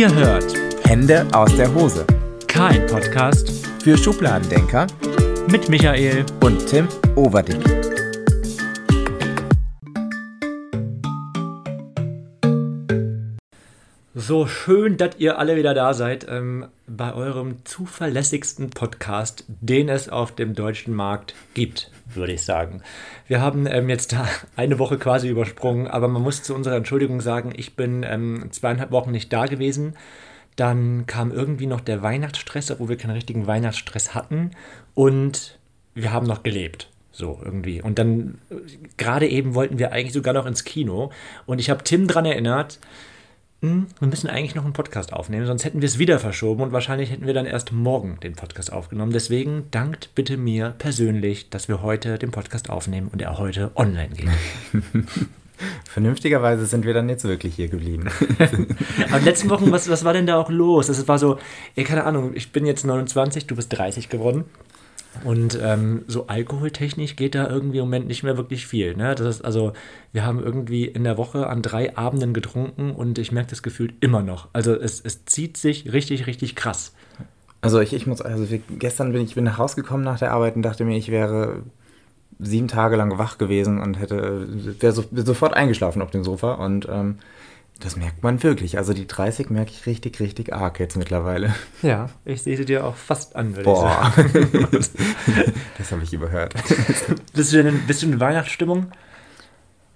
Ihr hört Hände aus der Hose. kein Podcast Für Schubladendenker mit Michael. und Tim Overdick. So schön, dass ihr alle wieder da seid ähm, bei eurem zuverlässigsten Podcast, den es auf dem deutschen Markt gibt, würde ich sagen. Wir haben ähm, jetzt da eine Woche quasi übersprungen, aber man muss zu unserer Entschuldigung sagen, ich bin ähm, zweieinhalb Wochen nicht da gewesen. Dann kam irgendwie noch der Weihnachtsstress, obwohl wir keinen richtigen Weihnachtsstress hatten. Und wir haben noch gelebt. So irgendwie. Und dann, äh, gerade eben wollten wir eigentlich sogar noch ins Kino. Und ich habe Tim dran erinnert, hm, wir müssen eigentlich noch einen Podcast aufnehmen, sonst hätten wir es wieder verschoben und wahrscheinlich hätten wir dann erst morgen den Podcast aufgenommen. Deswegen dankt bitte mir persönlich, dass wir heute den Podcast aufnehmen und er heute online geht. Vernünftigerweise sind wir dann jetzt wirklich hier geblieben. Aber in den letzten Wochen, was, was war denn da auch los? Es war so, ey, keine Ahnung, ich bin jetzt 29, du bist 30 geworden. Und ähm, so alkoholtechnisch geht da irgendwie im Moment nicht mehr wirklich viel. Ne? Das ist also, wir haben irgendwie in der Woche an drei Abenden getrunken und ich merke das Gefühl immer noch. Also es, es zieht sich richtig, richtig krass. Also ich, ich muss, also gestern bin ich bin nach Hause gekommen nach der Arbeit und dachte mir, ich wäre sieben Tage lang wach gewesen und hätte wäre so, sofort eingeschlafen auf dem Sofa und ähm, das merkt man wirklich. Also die 30 merke ich richtig, richtig arg jetzt mittlerweile. Ja, ich sehe sie dir auch fast an, würde Boah. ich sagen. das habe ich überhört. Bist du denn bist du in Weihnachtsstimmung?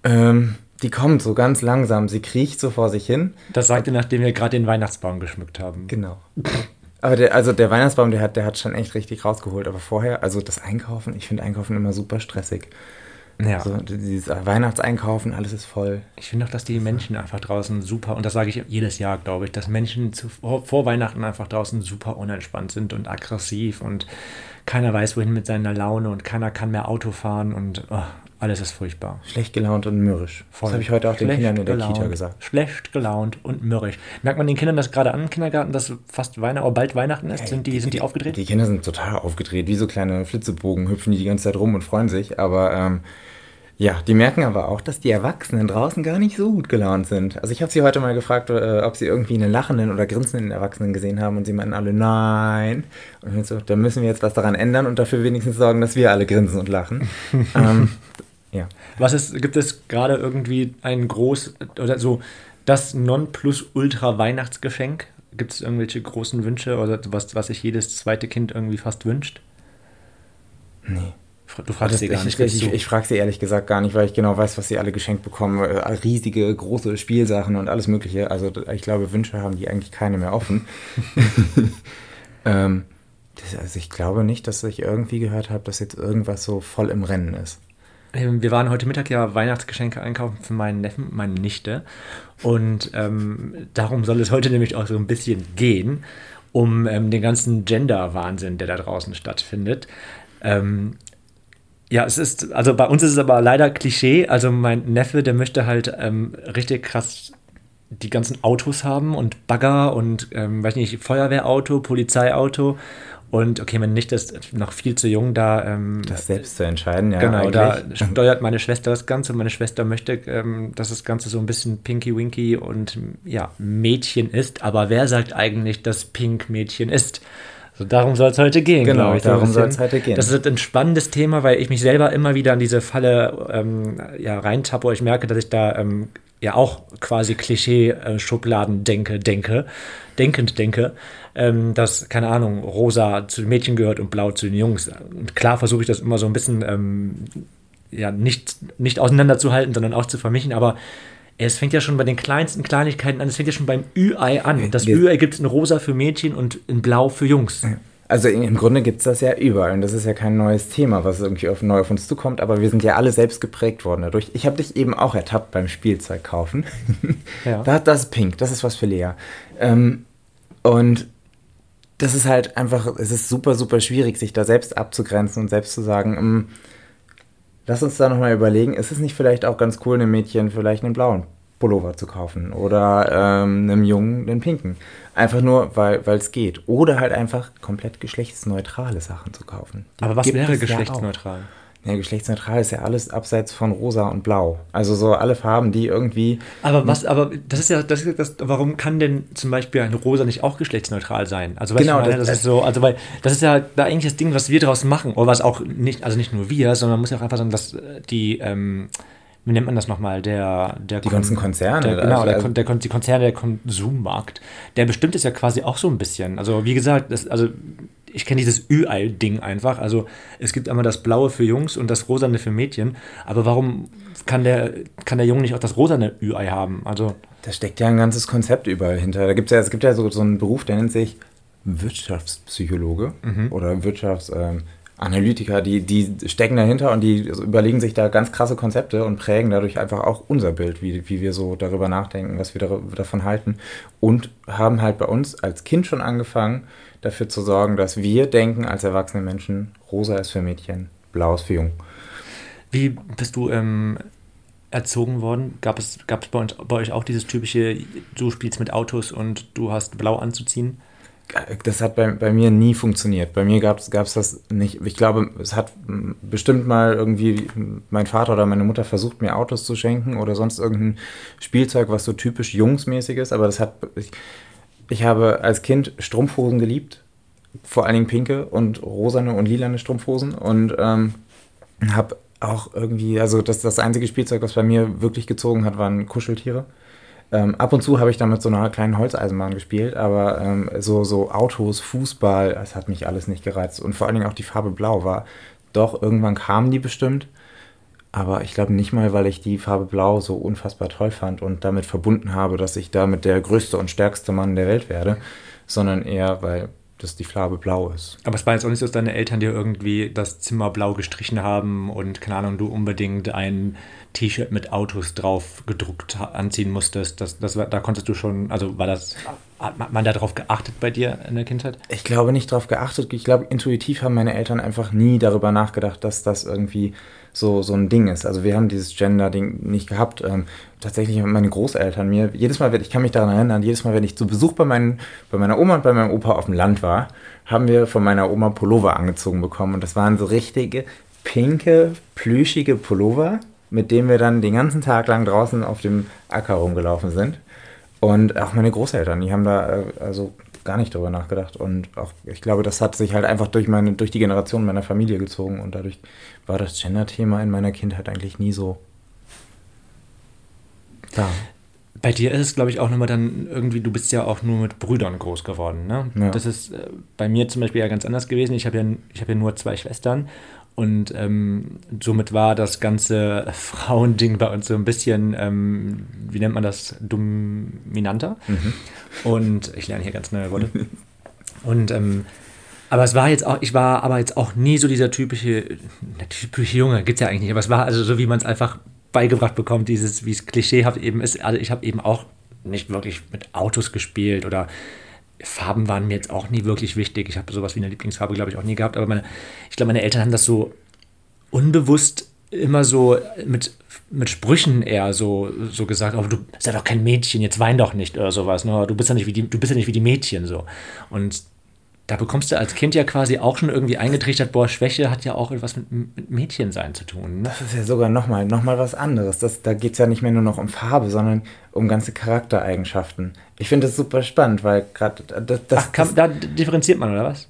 ähm, die kommt so ganz langsam. Sie kriecht so vor sich hin. Das sagte, nachdem wir gerade den Weihnachtsbaum geschmückt haben. Genau. Aber der, also der Weihnachtsbaum, der hat, der hat schon echt richtig rausgeholt. Aber vorher, also das Einkaufen, ich finde Einkaufen immer super stressig. Ja. So, dieses Weihnachtseinkaufen, alles ist voll. Ich finde auch, dass die Menschen einfach draußen super, und das sage ich jedes Jahr, glaube ich, dass Menschen zu, vor Weihnachten einfach draußen super unentspannt sind und aggressiv und keiner weiß, wohin mit seiner Laune und keiner kann mehr Auto fahren und oh, alles ist furchtbar. Schlecht gelaunt und mürrisch. Voll. Das habe ich heute auch den Schlecht Kindern in der gelaunt, Kita gesagt. Schlecht gelaunt und mürrisch. Merkt man den Kindern das gerade an im Kindergarten, dass fast Weihnachten, oder bald Weihnachten ist? Sind die, sind die aufgedreht? Die Kinder sind total aufgedreht, wie so kleine Flitzebogen, hüpfen die die ganze Zeit rum und freuen sich. Aber ähm, ja, die merken aber auch, dass die Erwachsenen draußen gar nicht so gut gelaunt sind. Also ich habe sie heute mal gefragt, äh, ob sie irgendwie einen lachenden oder grinsenden Erwachsenen gesehen haben und sie meinten alle nein. Und ich so, da müssen wir jetzt was daran ändern und dafür wenigstens sorgen, dass wir alle grinsen und lachen. ähm, ja. Was ist, gibt es gerade irgendwie ein groß oder so das Nonplusultra-Weihnachtsgeschenk? Gibt es irgendwelche großen Wünsche oder was, was sich jedes zweite Kind irgendwie fast wünscht? Nee. Du fragst sie gar ich, nicht. ich, ich, ich frage sie ehrlich gesagt gar nicht, weil ich genau weiß, was sie alle geschenkt bekommen. Äh, Riesige, große Spielsachen und alles Mögliche. Also ich glaube, Wünsche haben die eigentlich keine mehr offen. ähm, das, also ich glaube nicht, dass ich irgendwie gehört habe, dass jetzt irgendwas so voll im Rennen ist. Ähm, Wir waren heute Mittag ja Weihnachtsgeschenke einkaufen für meinen Neffen, meine Nichte. Und ähm, darum soll es heute nämlich auch so ein bisschen gehen, um ähm, den ganzen Gender-Wahnsinn, der da draußen stattfindet. Ähm, ja, es ist, also bei uns ist es aber leider Klischee. Also mein Neffe, der möchte halt ähm, richtig krass die ganzen Autos haben und Bagger und, ähm, weiß nicht, Feuerwehrauto, Polizeiauto. Und okay, meine Nichte ist noch viel zu jung, da ähm, Das selbst zu entscheiden, ja. Genau, da eigentlich. steuert meine Schwester das Ganze. Meine Schwester möchte, ähm, dass das Ganze so ein bisschen Pinky Winky und ja, Mädchen ist. Aber wer sagt eigentlich, dass Pink Mädchen ist? So, darum soll es heute gehen. Genau, ich, darum bisschen. soll's heute gehen. Das ist ein spannendes Thema, weil ich mich selber immer wieder in diese Falle ähm, ja, reintappe. Ich merke, dass ich da ähm, ja auch quasi Klischee-Schubladen denke, denke, denkend denke, ähm, dass, keine Ahnung, rosa zu den Mädchen gehört und blau zu den Jungs. Und klar versuche ich das immer so ein bisschen ähm, ja, nicht, nicht auseinanderzuhalten, sondern auch zu vermischen, aber es fängt ja schon bei den kleinsten Kleinigkeiten an, es fängt ja schon beim Ü-Ei an. Das Ü-Ei gibt es in rosa für Mädchen und in blau für Jungs. Also im Grunde gibt es das ja überall und das ist ja kein neues Thema, was irgendwie auf, neu auf uns zukommt, aber wir sind ja alle selbst geprägt worden dadurch. Ich habe dich eben auch ertappt beim Spielzeug kaufen. Ja. das, das ist pink, das ist was für Lea. Ähm, und das ist halt einfach, es ist super, super schwierig, sich da selbst abzugrenzen und selbst zu sagen, ähm, lass uns da nochmal überlegen, ist es nicht vielleicht auch ganz cool, einem Mädchen vielleicht einen blauen Pullover zu kaufen oder ähm, einem Jungen den pinken. Einfach nur, weil es geht. Oder halt einfach komplett geschlechtsneutrale Sachen zu kaufen. Die Aber was wäre es ja geschlechtsneutral? auch. Ja, geschlechtsneutral ist ja alles abseits von rosa und blau. Also so alle Farben, die irgendwie. Aber was, aber das ist ja, das ist das, warum kann denn zum Beispiel ein rosa nicht auch geschlechtsneutral sein? Also Genau, das- das, ist so, also weil das ist ja da eigentlich das Ding, was wir draus machen, oder was auch nicht, also nicht nur wir, sondern man muss ja auch einfach sagen, dass äh, die, ähm, wie nennt man das nochmal, der, der Die ganzen Konzerne, der, genau, also- der, Kon- der, Kon- die Konzerne, der Konsummarkt, der bestimmt ist ja quasi auch so ein bisschen. Also wie gesagt, das, also ich kenne dieses Ü-Ei-Ding einfach. Also es gibt einmal das Blaue für Jungs und das Rosane für Mädchen. Aber warum kann der, kann der Junge nicht auch das rosane Ü-Ei haben? Also Da steckt ja ein ganzes Konzept überall hinter. Da gibt's ja, es gibt ja so, so einen Beruf, der nennt sich Wirtschaftspsychologe oder Wirtschaftsanalytiker, die, die stecken dahinter und die überlegen sich da ganz krasse Konzepte und prägen dadurch einfach auch unser Bild, wie, wie wir so darüber nachdenken, was wir dar- davon halten. Und haben halt bei uns als Kind schon angefangen, dafür zu sorgen, dass wir denken als erwachsene Menschen, rosa ist für Mädchen, blau ist für Jung. wie bist du ähm, erzogen worden? Gab es, gab es bei, uns, bei euch auch dieses typische, du spielst mit Autos und du hast blau anzuziehen? Das hat bei, bei mir nie funktioniert. Bei mir gab es das nicht. Ich glaube, es hat mm, bestimmt mal irgendwie mein Vater oder meine Mutter versucht, mir Autos zu schenken oder sonst irgendein Spielzeug, was so typisch jungsmäßig ist. Aber das hat. Ich, ich habe als Kind Strumpfhosen geliebt. Vor allen Dingen pinke und rosane und lilane Strumpfhosen. Und ähm, habe auch irgendwie, also das, das einzige Spielzeug, was bei mir wirklich gezogen hat, waren Kuscheltiere. Ähm, ab und zu habe ich da mit so einer kleinen Holzeisenbahn gespielt, aber ähm, so, so Autos, Fußball, das hat mich alles nicht gereizt. Und vor allen Dingen auch die Farbe Blau war. Doch, irgendwann kamen die bestimmt. Aber ich glaube nicht mal, weil ich die Farbe Blau so unfassbar toll fand und damit verbunden habe, dass ich damit der größte und stärkste Mann der Welt werde, sondern eher, weil das die Farbe Blau ist. Aber es war jetzt auch nicht so, dass deine Eltern dir irgendwie das Zimmer blau gestrichen haben und, keine Ahnung, du unbedingt ein T-Shirt mit Autos drauf gedruckt anziehen musstest. Das, das da konntest du schon, also war das, hat man da drauf geachtet bei dir in der Kindheit? Ich glaube nicht darauf geachtet. Ich glaube, intuitiv haben meine Eltern einfach nie darüber nachgedacht, dass das irgendwie so, so ein Ding ist. Also wir haben dieses Gender-Ding nicht gehabt. Ähm, tatsächlich haben meine Großeltern mir, jedes Mal, ich kann mich daran erinnern, jedes Mal, wenn ich zu Besuch bei, meinen, bei meiner Oma und bei meinem Opa auf dem Land war, haben wir von meiner Oma Pullover angezogen bekommen. Und das waren so richtige pinke, plüschige Pullover, mit denen wir dann den ganzen Tag lang draußen auf dem Acker rumgelaufen sind. Und auch meine Großeltern, die haben da äh, also gar nicht drüber nachgedacht. Und auch, ich glaube, das hat sich halt einfach durch meine, durch die Generation meiner Familie gezogen und dadurch war das Gender-Thema in meiner Kindheit eigentlich nie so da. Bei dir ist es, glaube ich, auch nochmal dann irgendwie, du bist ja auch nur mit Brüdern groß geworden. Ne? Ja. Das ist äh, bei mir zum Beispiel ja ganz anders gewesen. Ich habe ja, ich hab ja nur zwei Schwestern und ähm, somit war das ganze Frauending bei uns so ein bisschen, ähm, wie nennt man das, dominanter. Und ich lerne hier ganz neue Worte. Und ähm, aber es war jetzt auch, ich war aber jetzt auch nie so dieser typische, der typische Junge, gibt es ja eigentlich nicht, aber es war also so, wie man es einfach beigebracht bekommt, dieses, wie es klischeehaft eben ist. Also ich habe eben auch nicht wirklich mit Autos gespielt oder Farben waren mir jetzt auch nie wirklich wichtig. Ich habe sowas wie eine Lieblingsfarbe, glaube ich, auch nie gehabt, aber meine, ich glaube, meine Eltern haben das so unbewusst immer so mit, mit Sprüchen eher so, so gesagt, oh, du bist ja doch kein Mädchen, jetzt wein doch nicht oder sowas. Ne? Du bist ja nicht wie die, du bist ja nicht wie die Mädchen so. Und da bekommst du als Kind ja quasi auch schon irgendwie eingetrichtert, boah, Schwäche hat ja auch etwas mit, mit Mädchensein zu tun. Ne? Das ist ja sogar nochmal noch mal was anderes. Das, da geht es ja nicht mehr nur noch um Farbe, sondern um ganze Charaktereigenschaften. Ich finde das super spannend, weil gerade das, das, Ach, kann, da differenziert man, oder was?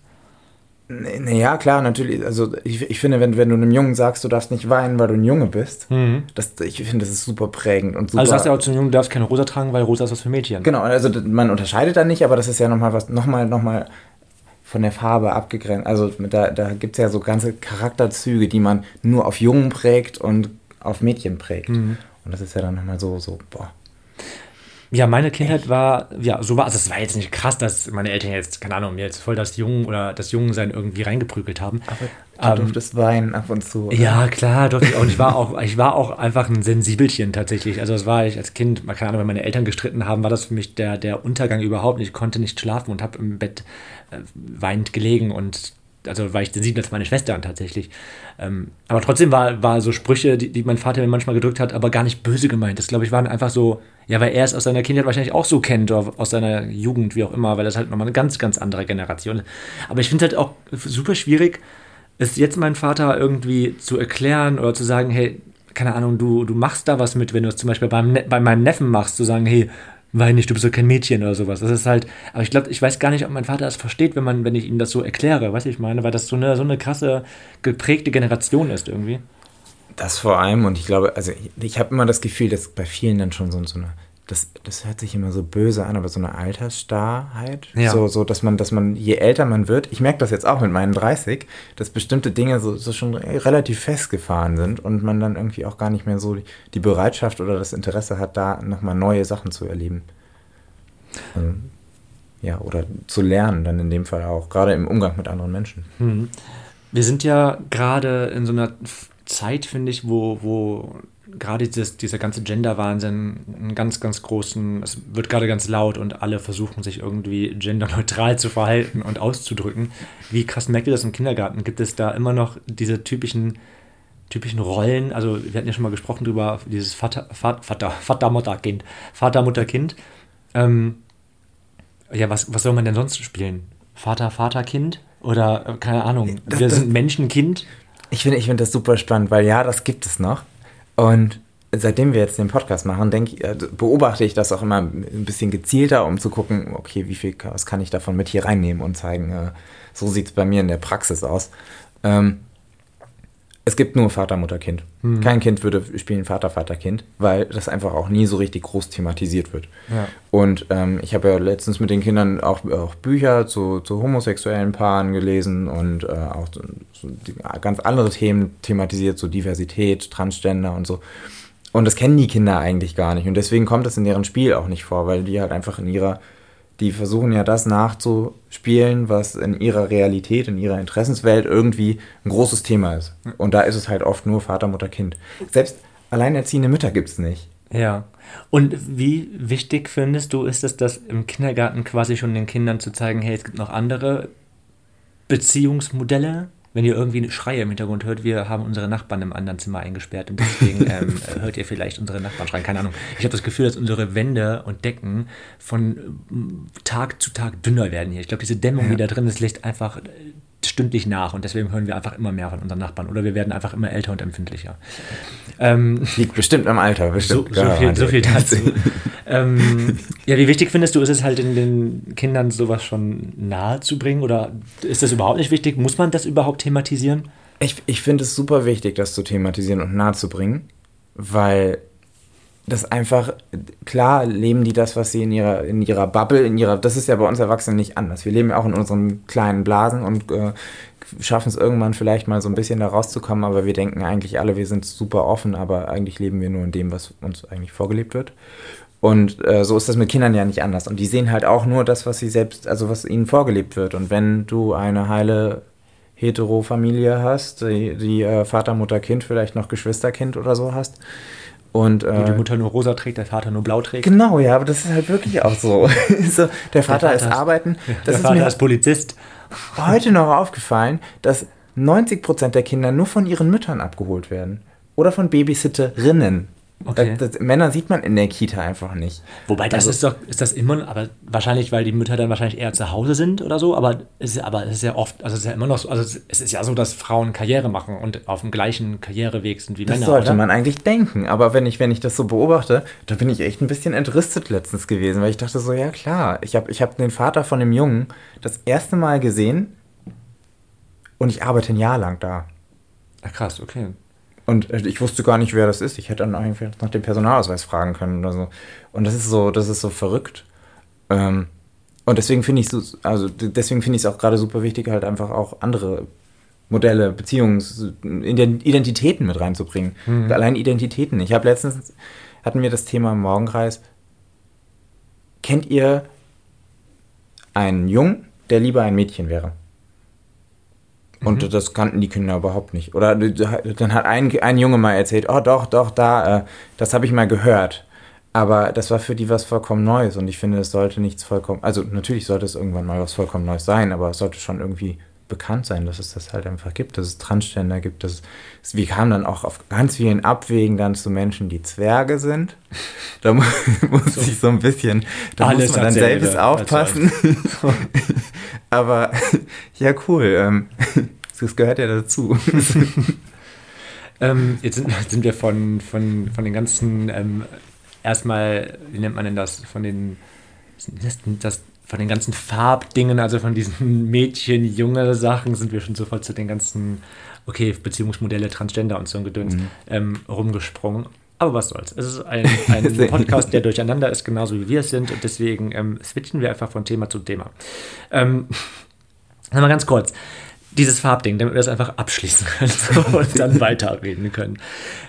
Naja, klar, natürlich. Also ich, ich finde, wenn, wenn du einem Jungen sagst, du darfst nicht weinen, weil du ein Junge bist, das, ich finde, das ist super prägend und super. Also sagst du auch zum Jungen, du darfst keine Rosa tragen, weil Rosa ist was für Mädchen. Genau, also man unterscheidet da nicht, aber das ist ja nochmal was, nochmal, nochmal von der Farbe abgegrenzt. Also da, da gibt es ja so ganze Charakterzüge, die man nur auf Jungen prägt und auf Mädchen prägt. Und das ist ja dann nochmal so, so, boah. Ja, meine Kindheit war, ja, so war, also es war jetzt nicht krass, dass meine Eltern jetzt, keine Ahnung, mir jetzt voll das Jungen oder das Jungensein irgendwie reingeprügelt haben. Du durftest weinen ab und zu. oder? Ja, klar, durfte ich auch. Und ich war auch, ich war auch einfach ein Sensibelchen tatsächlich. Also es war ich als Kind, keine Ahnung, wenn meine Eltern gestritten haben, war das für mich der, der Untergang überhaupt nicht. Ich konnte nicht schlafen und habe im Bett äh, weinend gelegen und also war ich sensibel als meine Schwestern tatsächlich. Ähm, aber trotzdem war, war so Sprüche, die, die mein Vater mir manchmal gedrückt hat, aber gar nicht böse gemeint. Das glaube ich waren einfach so, ja, weil er es aus seiner Kindheit wahrscheinlich auch so kennt oder aus seiner Jugend, wie auch immer, weil das halt nochmal eine ganz, ganz andere Generation ist. Aber ich finde es halt auch super schwierig, ist jetzt mein Vater irgendwie zu erklären oder zu sagen, hey, keine Ahnung, du, du machst da was mit, wenn du es zum Beispiel beim, ne bei meinem Neffen machst, zu sagen, hey, wein nicht, du bist doch kein Mädchen oder sowas. Das ist halt, aber ich glaube, ich weiß gar nicht, ob mein Vater das versteht, wenn man, wenn ich ihm das so erkläre, weißt ich meine, weil das so eine, so eine krasse, geprägte Generation ist irgendwie. Das vor allem, und ich glaube, also ich, ich habe immer das Gefühl, dass bei vielen dann schon so, so eine das, das hört sich immer so böse an, aber so eine Altersstarrheit. Ja. So, so, dass man, dass man, je älter man wird, ich merke das jetzt auch mit meinen 30, dass bestimmte Dinge so, so schon relativ festgefahren sind und man dann irgendwie auch gar nicht mehr so die Bereitschaft oder das Interesse hat, da nochmal neue Sachen zu erleben. Ähm, ja, oder zu lernen, dann in dem Fall auch, gerade im Umgang mit anderen Menschen. Hm. Wir sind ja gerade in so einer Zeit, finde ich, wo, wo gerade dieses, dieser ganze Gender-Wahnsinn einen ganz, ganz großen, es wird gerade ganz laut und alle versuchen sich irgendwie genderneutral zu verhalten und auszudrücken. Wie krass merkt ihr das im Kindergarten? Gibt es da immer noch diese typischen, typischen Rollen? Also wir hatten ja schon mal gesprochen drüber, dieses Vater, Vater, Vater, Vater Mutter, Kind, Vater, Mutter, Kind. Ähm, ja, was, was soll man denn sonst spielen? Vater, Vater, Kind? Oder, äh, keine Ahnung, wir sind Menschen, Kind? Ich finde ich find das super spannend, weil ja, das gibt es noch. Und seitdem wir jetzt den Podcast machen, denk, also beobachte ich das auch immer ein bisschen gezielter, um zu gucken, okay, wie viel was kann ich davon mit hier reinnehmen und zeigen, äh, so sieht es bei mir in der Praxis aus. Ähm, es gibt nur Vater, Mutter, Kind. Hm. Kein Kind würde spielen Vater, Vater, Kind, weil das einfach auch nie so richtig groß thematisiert wird. Ja. Und ähm, ich habe ja letztens mit den Kindern auch, auch Bücher zu, zu, homosexuellen Paaren gelesen und äh, auch so, ganz andere Themen thematisiert, so Diversität, Transgender und so. Und das kennen die Kinder eigentlich gar nicht. Und deswegen kommt das in deren Spiel auch nicht vor, weil die halt einfach in ihrer die versuchen ja das nachzuspielen, was in ihrer Realität, in ihrer Interessenswelt irgendwie ein großes Thema ist. Und da ist es halt oft nur Vater, Mutter, Kind. Selbst alleinerziehende Mütter gibt es nicht. Ja. Und wie wichtig findest du, ist es, das im Kindergarten quasi schon den Kindern zu zeigen, hey, es gibt noch andere Beziehungsmodelle? Wenn ihr irgendwie Schreie im Hintergrund hört, wir haben unsere Nachbarn im anderen Zimmer eingesperrt und deswegen ähm, hört ihr vielleicht unsere Nachbarn schreien. Keine Ahnung. Ich habe das Gefühl, dass unsere Wände und Decken von Tag zu Tag dünner werden hier. Ich glaube, diese Dämmung, ja. die da drin ist, lässt einfach stündlich nach und deswegen hören wir einfach immer mehr von unseren Nachbarn oder wir werden einfach immer älter und empfindlicher. Ähm, Liegt bestimmt am Alter, bestimmt. So, so, viel, so viel, dazu. ähm, ja, wie wichtig findest du, ist es halt in den Kindern sowas schon nahe zu bringen oder ist das überhaupt nicht wichtig? Muss man das überhaupt thematisieren? Ich, ich finde es super wichtig, das zu thematisieren und nahe zu bringen, weil das einfach, klar leben die das, was sie in ihrer, in ihrer Bubble, in ihrer, das ist ja bei uns Erwachsenen nicht anders. Wir leben ja auch in unseren kleinen Blasen und äh, schaffen es irgendwann vielleicht mal so ein bisschen da rauszukommen, aber wir denken eigentlich alle, wir sind super offen, aber eigentlich leben wir nur in dem, was uns eigentlich vorgelebt wird. Und äh, so ist das mit Kindern ja nicht anders. Und die sehen halt auch nur das, was sie selbst, also was ihnen vorgelebt wird. Und wenn du eine heile Hetero-Familie hast, die, die äh, Vater, Mutter, Kind, vielleicht noch Geschwisterkind oder so hast, und, äh, Wo die Mutter nur rosa trägt, der Vater nur blau trägt. Genau, ja, aber das ist halt wirklich auch so. so der, Vater der Vater ist arbeiten. Ja, der Vater ist, ist Polizist. Heute noch aufgefallen, dass 90% der Kinder nur von ihren Müttern abgeholt werden. Oder von Babysitterinnen. Okay. Das, das, Männer sieht man in der Kita einfach nicht. Wobei, das also, ist doch, ist das immer, aber wahrscheinlich, weil die Mütter dann wahrscheinlich eher zu Hause sind oder so, aber es ist, aber es ist ja oft, also es ist ja immer noch so, also es ist ja so, dass Frauen Karriere machen und auf dem gleichen Karriereweg sind wie das Männer. Das sollte oder? man eigentlich denken, aber wenn ich, wenn ich das so beobachte, da bin ich echt ein bisschen entrüstet letztens gewesen, weil ich dachte so, ja klar, ich habe ich hab den Vater von dem Jungen das erste Mal gesehen und ich arbeite ein Jahr lang da. Ach krass, okay. Und ich wusste gar nicht, wer das ist. Ich hätte dann einfach nach dem Personalausweis fragen können oder so. Und das ist so, das ist so verrückt. Ähm, und deswegen finde ich es also deswegen finde ich es auch gerade super wichtig, halt einfach auch andere Modelle, Beziehungs, Identitäten mit reinzubringen. Mhm. Allein Identitäten. Ich habe letztens hatten wir das Thema im Morgenkreis. Kennt ihr einen Jungen, der lieber ein Mädchen wäre? Und mhm. das kannten die Kinder überhaupt nicht. Oder dann hat ein, ein Junge mal erzählt, oh doch, doch, da, äh, das habe ich mal gehört. Aber das war für die was vollkommen Neues und ich finde, es sollte nichts vollkommen, also natürlich sollte es irgendwann mal was vollkommen Neues sein, aber es sollte schon irgendwie bekannt sein, dass es das halt einfach gibt, dass es Transgender gibt. Dass es, wir kamen dann auch auf ganz vielen Abwegen dann zu Menschen, die Zwerge sind. Da muss, muss so. ich so ein bisschen, da Alles muss man dann selbst aufpassen. aber ja, cool. Ähm, Das gehört ja dazu. ähm, jetzt sind, sind, wir von, von, von den ganzen, ähm, erstmal, wie nennt man denn das, von den, das, das, von den ganzen Farbdingen, also von diesen Mädchen, junge Sachen, sind wir schon sofort zu den ganzen, okay, Beziehungsmodelle, Transgender und so ein Gedöns mhm. ähm, rumgesprungen. Aber was soll's. Es ist ein, ein Podcast, der durcheinander ist, genauso wie wir es sind. Und deswegen ähm, switchen wir einfach von Thema zu Thema. Ähm, mal ganz kurz. Dieses Farbding, damit wir das einfach abschließen können so, und dann weiterreden können.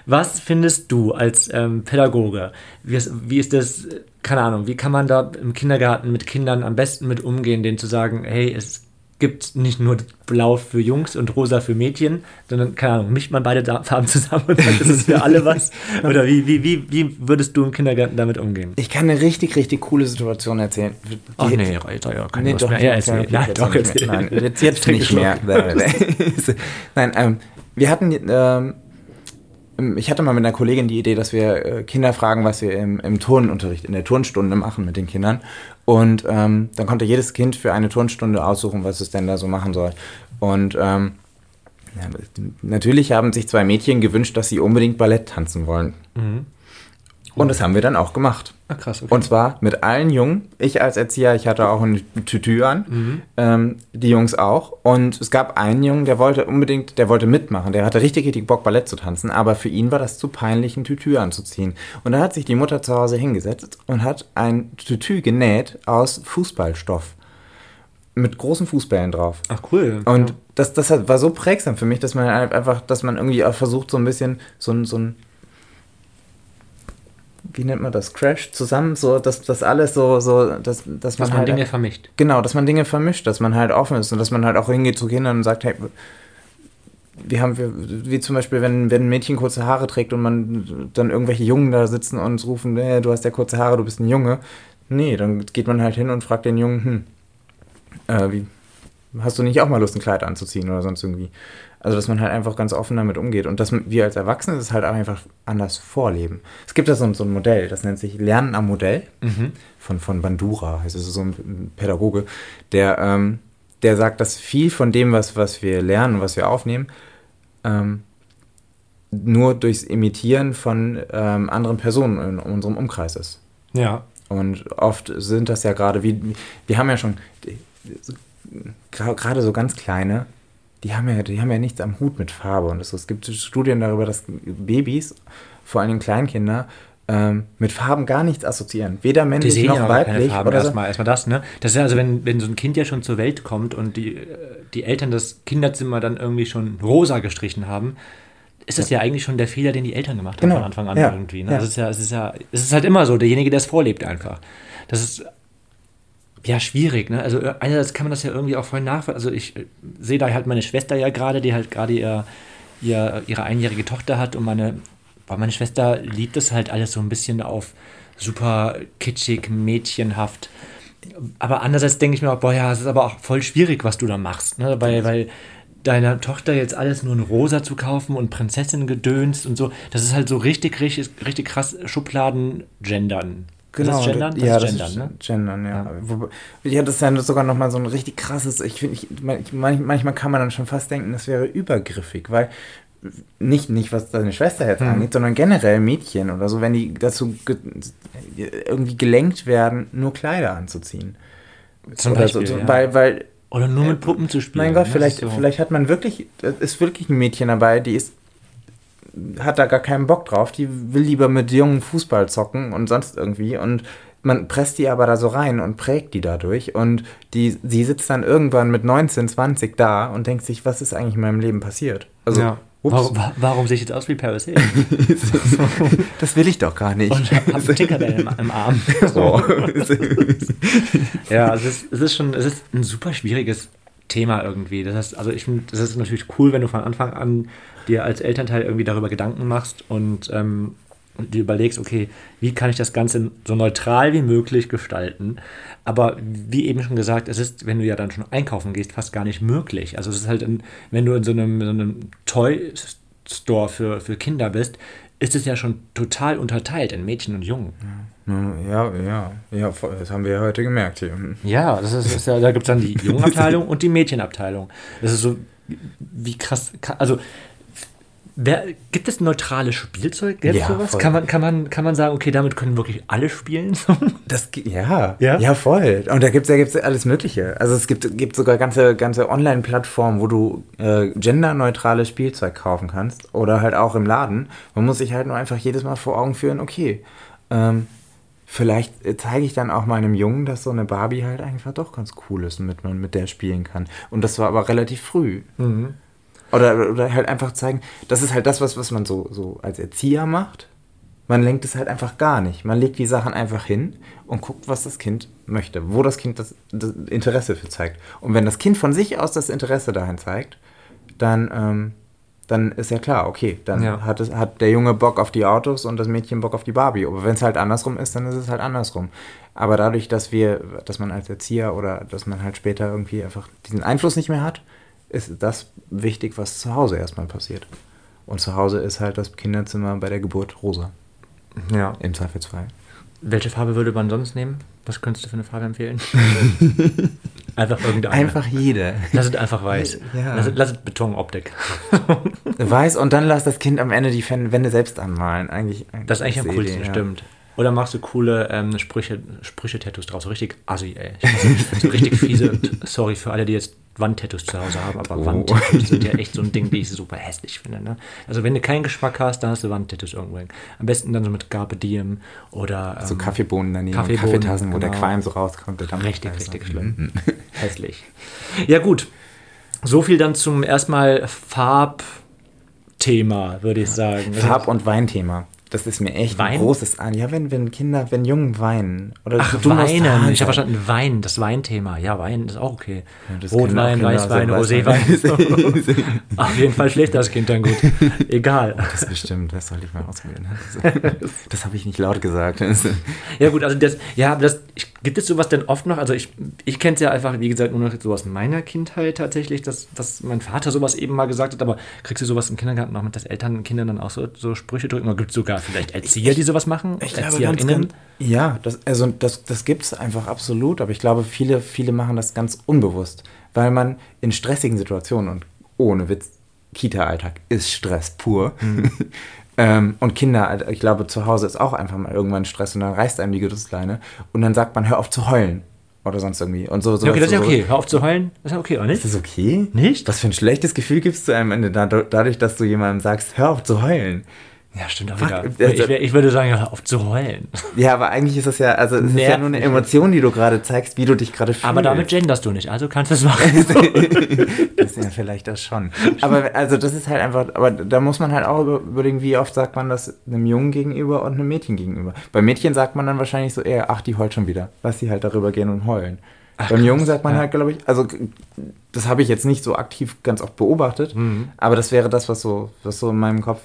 Was findest du als ähm, Pädagoge? Wie ist, wie ist das, keine Ahnung, wie kann man da im Kindergarten mit Kindern am besten mit umgehen, denen zu sagen, hey, es gibt nicht nur blau für Jungs und rosa für Mädchen, sondern, keine Ahnung, mischt man beide Farben zusammen und sagt, das ist für alle was? Oder wie, wie, wie, wie würdest du im Kindergarten damit umgehen? Ich kann eine richtig, richtig coole Situation erzählen. Ach nee, Reiter, ja, keine nee, doch, mehr. Ja, erzähl. Nein, doch, erzähl. Nein, jetzt, jetzt nicht mehr. Nein, ähm, wir hatten, ähm, ich hatte mal mit einer Kollegin die Idee, dass wir äh, Kinder fragen, was wir im, im Turnunterricht, in der Turnstunde machen mit den Kindern. Und ähm, dann konnte jedes Kind für eine Turnstunde aussuchen, was es denn da so machen soll. Und ähm, ja, natürlich haben sich zwei Mädchen gewünscht, dass sie unbedingt Ballett tanzen wollen. Mhm. Und das haben wir dann auch gemacht. Ach, krass, okay. Und zwar mit allen Jungen. Ich als Erzieher, ich hatte auch ein Tütü an. Mhm. Ähm, die Jungs auch. Und es gab einen Jungen, der wollte unbedingt, der wollte mitmachen. Der hatte richtig, richtig Bock, Ballett zu tanzen. Aber für ihn war das zu peinlich, ein Tütü anzuziehen. Und da hat sich die Mutter zu Hause hingesetzt und hat ein Tütü genäht aus Fußballstoff. Mit großen Fußbällen drauf. Ach, cool. Und ja. das, das war so prägsam für mich, dass man einfach, dass man irgendwie auch versucht, so ein bisschen so ein, so ein wie nennt man das, Crash zusammen, so, dass das alles so, so, dass, dass, dass man, man halt, Dinge vermischt. Genau, dass man Dinge vermischt, dass man halt offen ist und dass man halt auch hingeht zu Kindern und sagt, hey, wir haben, wie zum Beispiel, wenn, wenn ein Mädchen kurze Haare trägt und man dann irgendwelche Jungen da sitzen und rufen, hey, du hast ja kurze Haare, du bist ein Junge. Nee, dann geht man halt hin und fragt den Jungen, hm, äh, wie, hast du nicht auch mal Lust, ein Kleid anzuziehen oder sonst irgendwie? Also, dass man halt einfach ganz offen damit umgeht und dass wir als Erwachsene das halt auch einfach anders vorleben. Es gibt da so, so ein Modell, das nennt sich Lernen am Modell mhm. von, von Bandura, das ist so ein Pädagoge, der, ähm, der sagt, dass viel von dem, was, was wir lernen, was wir aufnehmen, ähm, nur durchs Imitieren von ähm, anderen Personen in unserem Umkreis ist. Ja. Und oft sind das ja gerade, wie wir haben ja schon gerade so ganz kleine die haben ja, die haben ja nichts am Hut mit Farbe. Und es gibt Studien darüber, dass Babys, vor allem Kleinkinder, ähm, mit Farben gar nichts assoziieren. Weder männlich noch ja weiblich. Farben. Oder erstmal, erstmal das, ne? Das ist ja also, wenn, wenn so ein Kind ja schon zur Welt kommt und die, die Eltern das Kinderzimmer dann irgendwie schon rosa gestrichen haben, ist das ja. ja eigentlich schon der Fehler, den die Eltern gemacht haben genau. von Anfang an ja. irgendwie. Ne? Ja. Das ist ja, es ist ja, es ist halt immer so, derjenige, der es vorlebt einfach. Das ist ja, schwierig, ne? Also äh, einerseits kann man das ja irgendwie auch voll nachvollziehen. Also ich äh, sehe da halt meine Schwester ja gerade, die halt gerade ihr, ihr, ihre einjährige Tochter hat und meine, weil meine Schwester liebt es halt alles so ein bisschen auf super kitschig, mädchenhaft. Aber andererseits denke ich mir auch, boah, ja, es ist aber auch voll schwierig, was du da machst, ne? Weil, weil deiner Tochter jetzt alles nur in rosa zu kaufen und Prinzessin gedönst und so, das ist halt so richtig, richtig, richtig krass Schubladen gendern. Genau, das Gendern? Das ja, ist Gendern, das ist ne? Gendern, ja. ja. das ist ja sogar nochmal so ein richtig krasses, ich finde, manchmal kann man dann schon fast denken, das wäre übergriffig, weil nicht, nicht was deine Schwester jetzt hm. angeht, sondern generell Mädchen oder so, wenn die dazu ge irgendwie gelenkt werden, nur Kleider anzuziehen. Zum oder Beispiel, so, ja. weil, weil oder nur mit Puppen zu spielen. Mein Gott, ne? vielleicht, so. vielleicht hat man wirklich, ist wirklich ein Mädchen dabei, die ist hat da gar keinen Bock drauf. Die will lieber mit jungen Fußball zocken und sonst irgendwie. Und man presst die aber da so rein und prägt die dadurch. Und die, sie sitzt dann irgendwann mit 19, 20 da und denkt sich, was ist eigentlich in meinem Leben passiert? Also, ja. Warum, warum sehe ich jetzt aus wie Paris Hilton? das will ich doch gar nicht. Und habe einen Tinkerbell im, im Arm. Oh. ja, es ist, es ist schon, es ist ein super schwieriges Thema irgendwie. Das heißt, also ich finde, das ist natürlich cool, wenn du von Anfang an dir als Elternteil irgendwie darüber Gedanken machst und, ähm, dir überlegst, okay, wie kann ich das Ganze so neutral wie möglich gestalten? Aber wie eben schon gesagt, es ist, wenn du ja dann schon einkaufen gehst, fast gar nicht möglich. Also es ist halt, in, wenn du in so einem, so einem Toy-Store für, für Kinder bist, ist es ja schon total unterteilt in Mädchen und Jungen. Ja, ja, ja, das haben wir ja heute gemerkt hier. Ja, das ist, ist ja, da gibt es dann die Jungenabteilung und die Mädchenabteilung. Das ist so wie krass, also Wer, gibt es neutrales Spielzeug? Gibt Ja, sowas? voll. Kann man, kann, man, kann man sagen, okay, damit können wirklich alle spielen? Das, ja, Ja? ja, voll. Und da gibt es da gibt's alles Mögliche. Also es gibt, gibt sogar ganze, ganze Online-Plattformen, wo du äh, genderneutrales Spielzeug kaufen kannst. Oder halt auch im Laden. Man muss sich halt nur einfach jedes Mal vor Augen führen, okay, ähm, vielleicht äh, zeige ich dann auch meinem Jungen, dass so eine Barbie halt einfach doch ganz cool ist, und mit man mit der spielen kann. Und das war aber relativ früh. Oder, oder halt einfach zeigen, das ist halt das, was, was man so, so als Erzieher macht. Man lenkt es halt einfach gar nicht. Man legt die Sachen einfach hin und guckt, was das Kind möchte, wo das Kind das, das Interesse für zeigt. Und wenn das Kind von sich aus das Interesse dahin zeigt, dann, ähm, dann ist ja klar, okay, dann Ja. hat, es, hat der Junge Bock auf die Autos und das Mädchen Bock auf die Barbie. Aber wenn es halt andersrum ist, dann ist es halt andersrum. Aber dadurch, dass wir, dass man als Erzieher oder dass man halt später irgendwie einfach diesen Einfluss nicht mehr hat, ist das wichtig, was zu Hause erstmal passiert. Und zu Hause ist halt das Kinderzimmer bei der Geburt rosa. ja. Im Zweifelsfall. Welche Farbe würde man sonst nehmen? Was könntest du für eine Farbe empfehlen? einfach irgendeine. Einfach jede. Lass es einfach weiß. Ja. Lass, es- lass es Betonoptik. Weiß und dann lass das Kind am Ende die Wände selbst anmalen. Eigentlich, Das ist eigentlich am coolsten, ja. stimmt. Oder machst du coole ähm, Sprüche, Sprüche-Tattoos draus? So richtig assi, ey. Ich so richtig fiese. Sorry für alle, die jetzt Wandtattoos zu Hause haben, aber Oh. Wandtattoos sind ja echt so ein Ding, die ich super hässlich finde. Ne? Also wenn du keinen Geschmack hast, dann hast du Wandtattoos irgendwo. hängen. Am besten dann so mit Carpe Diem oder ähm, So Kaffeebohnen daneben, Kaffeebohnen, Kaffeetassen, wo der genau. Qualm so rauskommt. der Richtig, richtig schlimm. Hässlich. Ja, gut. So viel dann zum erstmal Farbthema, würde ich sagen. Farb- und Weinthema. Das ist mir echt Wein? ein großes An. Ja, wenn, wenn Kinder, wenn Jungen weinen. Oder Ach, du Weinen. Ich habe verstanden, Wein, das Weinthema. Ja, Wein ist auch okay. können Rotwein, Weißwein, sein, Roséwein. Auf jeden Fall schläft das Kind dann gut. Egal. Das ist bestimmt, das sollte ich mal ausprobieren. Das, das habe ich nicht laut gesagt. Ja gut, also das, ja, das, gibt es sowas denn oft noch? Also ich, ich kenne es ja einfach, wie gesagt, nur noch so aus meiner Kindheit tatsächlich, dass, dass mein Vater sowas eben mal gesagt hat, aber kriegst du sowas im Kindergarten noch mit, dass Eltern Kindern dann auch so, so Sprüche drücken? Oder gibt es sogar vielleicht Erzieher, die sowas machen? Ich glaube ganz, ganz, ja, das, also das, das gibt es einfach absolut, aber ich glaube, viele, viele machen das ganz unbewusst, weil man in stressigen Situationen und ohne Witz, Kita-Alltag ist Stress pur. ähm, und Kinder, ich glaube, zu Hause ist auch einfach mal irgendwann Stress und dann reißt einem die Geduldsleine und dann sagt man, hör auf zu heulen. Oder sonst irgendwie. Und so, so Ja, okay, das ist ja okay. Hör auf zu heulen. Das ist ja okay, oder nicht? Ist das okay? Nicht? Was für ein schlechtes Gefühl gibst du einem Ende da, dadurch, dass du jemandem sagst, hör auf zu heulen? Ja, stimmt auch wieder. also- Ich, ich würde sagen, auf zu heulen. Ja, aber eigentlich ist das ja, also es ist ja nur eine. Emotion, die du gerade zeigst, wie du dich gerade fühlst. Aber damit genderst du nicht, also kannst du es machen. Das ist ja vielleicht das schon. Aber also das ist halt einfach, aber da muss man halt auch über- überlegen, wie oft sagt man das einem Jungen gegenüber und einem Mädchen gegenüber. Bei Mädchen sagt man dann wahrscheinlich so eher, ach, die heult schon wieder. Lass sie halt darüber gehen und heulen. Beim krass, Jungen sagt man ja. halt, glaube ich, also das habe ich jetzt nicht so aktiv ganz oft beobachtet, Mhm. aber das wäre das, was so, was so in meinem Kopf,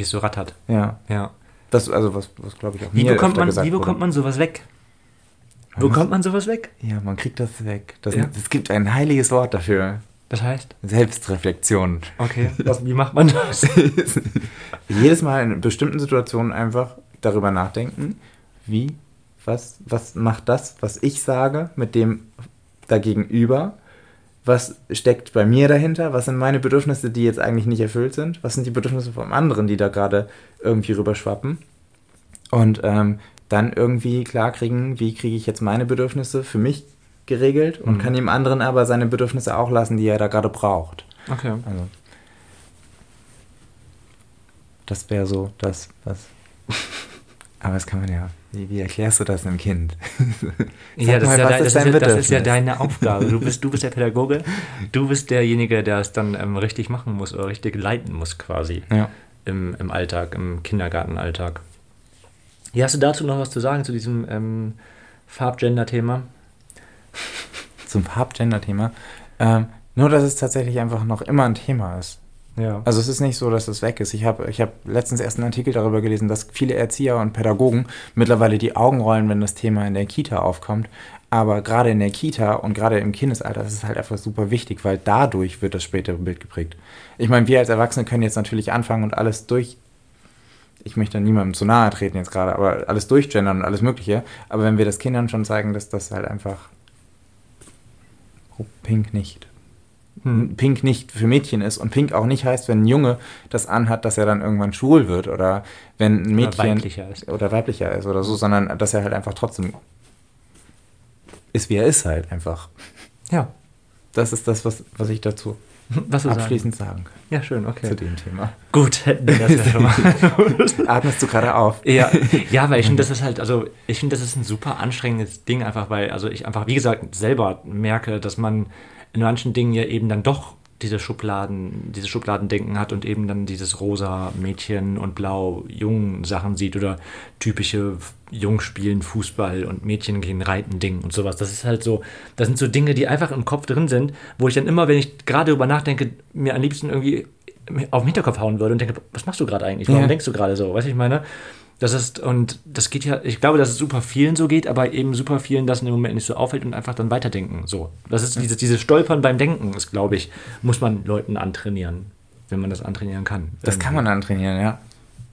Wie es so rattert. ja, Ja. das, also was, was glaube ich auch Wie mir bekommt, man, wie bekommt wurde. man sowas weg? Man muss- Bekommt man sowas weg? Ja, man kriegt das weg. Das, Ja. Es gibt ein heiliges Wort dafür. Das heißt? Selbstreflexion. Okay. Was, wie macht man das? Jedes Mal in bestimmten Situationen einfach darüber nachdenken, wie, was, was macht das, was ich sage, mit dem dagegenüber, was steckt bei mir dahinter, was sind meine Bedürfnisse, die jetzt eigentlich nicht erfüllt sind, was sind die Bedürfnisse vom anderen, die da gerade irgendwie rüberschwappen und ähm, dann irgendwie klarkriegen, wie kriege ich jetzt meine Bedürfnisse für mich geregelt und Mhm. kann dem anderen aber seine Bedürfnisse auch lassen, die er da gerade braucht. Okay. Also. Das wäre so das, was. Aber das kann man ja. Wie, wie erklärst du das einem Kind? Ja, das, mal, ist ja, dein- das, ist dein ist, das ist ja deine Aufgabe. Du bist, du bist der Pädagoge. Du bist derjenige, der es dann ähm, richtig machen muss oder richtig leiten muss quasi Ja. im, im Alltag, im Kindergartenalltag. Ja, hast du dazu noch was zu sagen zu diesem ähm, Farbgender-Thema? Zum Farbgender-Thema. Ähm, nur, dass es tatsächlich einfach noch immer ein Thema ist. Ja. Also es ist nicht so, dass es weg ist. Ich habe ich hab letztens erst einen Artikel darüber gelesen, dass viele Erzieher und Pädagogen mittlerweile die Augen rollen, wenn das Thema in der Kita aufkommt. Aber gerade in der Kita und gerade im Kindesalter ist es halt einfach super wichtig, weil dadurch wird das spätere Bild geprägt. Ich meine, wir als Erwachsene können jetzt natürlich anfangen und alles durch. Ich möchte niemandem zu nahe treten jetzt gerade, aber alles durchgendern und alles Mögliche. Aber wenn wir das Kindern schon zeigen, dass das halt einfach. Oh, pink nicht. Hm. Pink nicht für Mädchen ist und Pink auch nicht heißt, wenn ein Junge das anhat, dass er dann irgendwann schwul wird oder wenn ein Mädchen oder weiblicher ist oder, weiblicher ist oder so, sondern dass er halt einfach trotzdem ist, wie er ist halt einfach. Ja. Das ist das, was, was ich dazu was abschließend sagen? sagen kann. Ja, schön, okay. Zu dem Thema. Gut, hätten wir das ja schon mal. Atmest du gerade auf? Ja, ja weil ich finde, das ist halt, also ich finde, das ist ein super anstrengendes Ding, einfach weil, also ich einfach, wie gesagt, selber merke, dass man in manchen Dingen ja eben dann doch diese Schubladen, diese Schubladendenken hat und eben dann dieses rosa Mädchen und blau Jungen Sachen sieht oder typische Jungs spielen Fußball und Mädchen gehen reiten Ding und sowas. Das ist halt so, das sind so Dinge, die einfach im Kopf drin sind, wo ich dann immer, wenn ich gerade darüber nachdenke, mir am liebsten irgendwie auf den Hinterkopf hauen würde und denke, was machst du gerade eigentlich? Warum ja. denkst du gerade so? Weißt du, ich meine? Das ist, und das geht ja, ich glaube, dass es super vielen so geht, aber eben super vielen das im Moment nicht so auffällt und einfach dann weiterdenken. So. Das ist dieses, dieses Stolpern beim Denken, ist, glaube ich, muss man Leuten antrainieren, wenn man das antrainieren kann. Das kann man antrainieren, ja.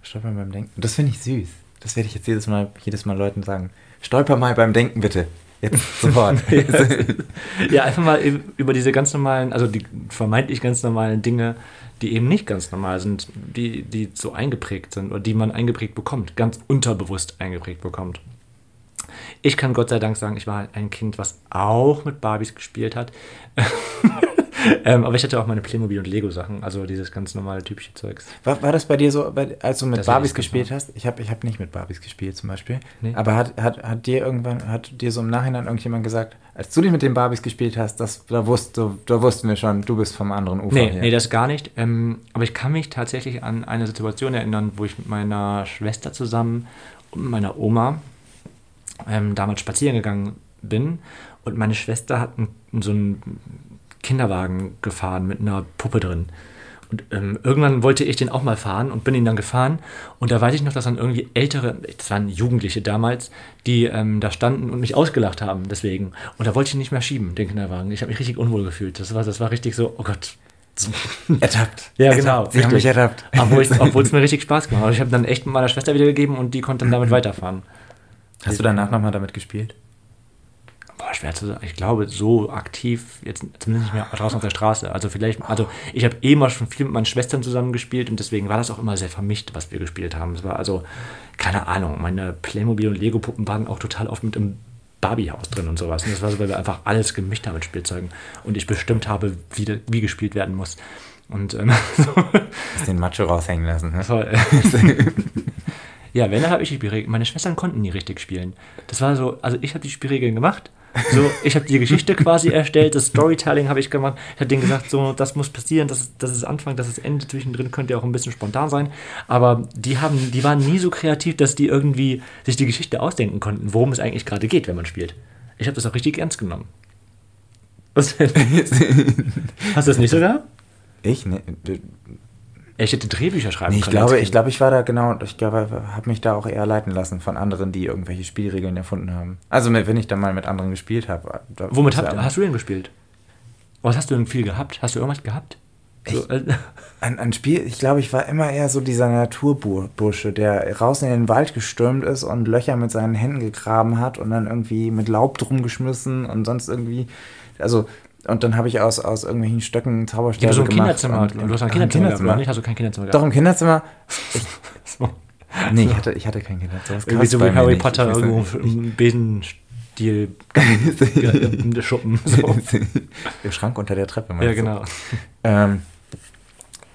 Stolpern beim Denken. Das finde ich süß. Das werde ich jetzt jedes Mal, jedes Mal Leuten sagen. Stolper mal beim Denken, bitte. Jetzt sofort. ja, einfach mal über diese ganz normalen, also die vermeintlich ganz normalen Dinge die eben nicht ganz normal sind, die, die so eingeprägt sind oder die man eingeprägt bekommt, ganz unterbewusst eingeprägt bekommt. Ich kann Gott sei Dank sagen, ich war ein Kind, was auch mit Barbies gespielt hat. ähm, aber ich hatte auch meine Playmobil- und Lego-Sachen, also dieses ganz normale typische Zeugs. War, war das bei dir so, als du mit das Barbies gespielt hast? Ich habe ich hab nicht mit Barbies gespielt zum Beispiel. Nee. Aber hat, hat, hat dir irgendwann, hat dir so im Nachhinein irgendjemand gesagt, als du dich mit den Barbies gespielt hast, das, da, wusste, da wussten wir schon, du bist vom anderen Ufer nee, her. Nee, das gar nicht. Ähm, aber ich kann mich tatsächlich an eine Situation erinnern, wo ich mit meiner Schwester zusammen und meiner Oma ähm, damals spazieren gegangen bin und meine Schwester hat so einen Kinderwagen gefahren mit einer Puppe drin. Und ähm, irgendwann wollte ich den auch mal fahren und bin ihn dann gefahren. Und da weiß ich noch, dass dann irgendwie ältere, das waren Jugendliche damals, die ähm, da standen und mich ausgelacht haben deswegen. Und da wollte ich ihn nicht mehr schieben, den Kinderwagen. Ich habe mich richtig unwohl gefühlt. Das war, das war richtig so, oh Gott. Ertappt. Ja, ertappt. genau. Sie richtig. haben mich ertappt. Obwohl es mir richtig Spaß gemacht hat. Ich habe dann echt mit meiner Schwester wiedergegeben und die konnte dann damit weiterfahren. Hast du danach nochmal damit gespielt? Boah, schwer zu sagen. Ich glaube, so aktiv, jetzt zumindest nicht mehr draußen auf der Straße. Also vielleicht, also ich habe eh mal schon viel mit meinen Schwestern zusammen gespielt und deswegen war das auch immer sehr vermischt, was wir gespielt haben. Es war also, keine Ahnung, meine Playmobil- und Lego-Puppen waren auch total oft mit im Barbie-Haus drin und sowas. Und das war so, weil wir einfach alles gemischt haben mit Spielzeugen und ich bestimmt habe, wie, wie gespielt werden muss. Und ähm, so. Hast den Macho raushängen lassen, ne? Voll. ja, wenn, dann habe ich die Spielregeln. Meine Schwestern konnten nie richtig spielen. Das war so, also ich habe die Spielregeln gemacht so, ich habe die Geschichte quasi erstellt, das Storytelling habe ich gemacht. Ich habe denen gesagt, so, das muss passieren, das ist, das ist Anfang, das ist Ende. Zwischendrin könnte ja auch ein bisschen spontan sein. Aber die, haben, die waren nie so kreativ, dass die irgendwie sich die Geschichte ausdenken konnten, worum es eigentlich gerade geht, wenn man spielt. Ich habe das auch richtig ernst genommen. Was denn? Hast du das nicht so gehabt? Ich? Ne, ich hätte Drehbücher schreiben nee, ich können. Glaube, ich glaube, ich war da genau, ich glaube, habe mich da auch eher leiten lassen von anderen, die irgendwelche Spielregeln erfunden haben. Also wenn ich dann mal mit anderen gespielt habe. Womit habt, hast du denn gespielt? Was hast du denn viel gehabt? Hast du irgendwas gehabt? So, äh, ein, ein Spiel, ich glaube, ich war immer eher so dieser Naturbursche, der raus in den Wald gestürmt ist und Löcher mit seinen Händen gegraben hat und dann irgendwie mit Laub drum geschmissen und sonst irgendwie. Also und dann habe ich aus, aus irgendwelchen Stöcken Zauberstäbe gemacht. Ja, so ein Kinderzimmer. Und, und, du hast ein Kinderzimmer, Kinderzimmer. Nicht? Hast du kein Kinderzimmer gehabt? Doch, im Kinderzimmer. Ich, so. Nee, ich hatte, ich hatte kein Kinderzimmer. Irgendwie so wie Harry Potter irgendwo im Besenstil Schuppen. So. Der Schrank unter der Treppe. Ja, genau. Ähm,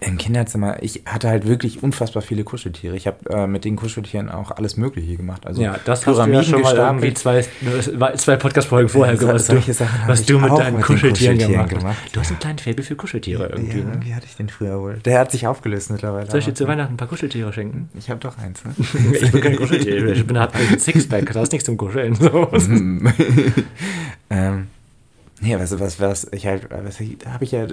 im Kinderzimmer, ich hatte halt wirklich unfassbar viele Kuscheltiere. Ich habe äh, mit den Kuscheltieren auch alles Mögliche gemacht. Also ja, das Pyramiden hast du ja schon mal irgendwie zwei, zwei Podcast-Folgen vorher gemacht. Was, solche Sachen was du mit deinen mit Kuscheltieren, Kuscheltieren gemacht, gemacht hast. Du hast einen kleinen Faible für Kuscheltiere irgendwie. Ja, ne? irgendwie hatte ich den früher wohl. Der hat sich aufgelöst mittlerweile. Soll ich dir zu Weihnachten ein paar Kuscheltiere schenken? Ich habe doch eins. Ne? ich bin kein Kuscheltier. Ich bin halt ein Sixpack. Da ist nichts zum Kuscheln. So. ähm, Nee, was, was, was ich halt, was habe ich ja,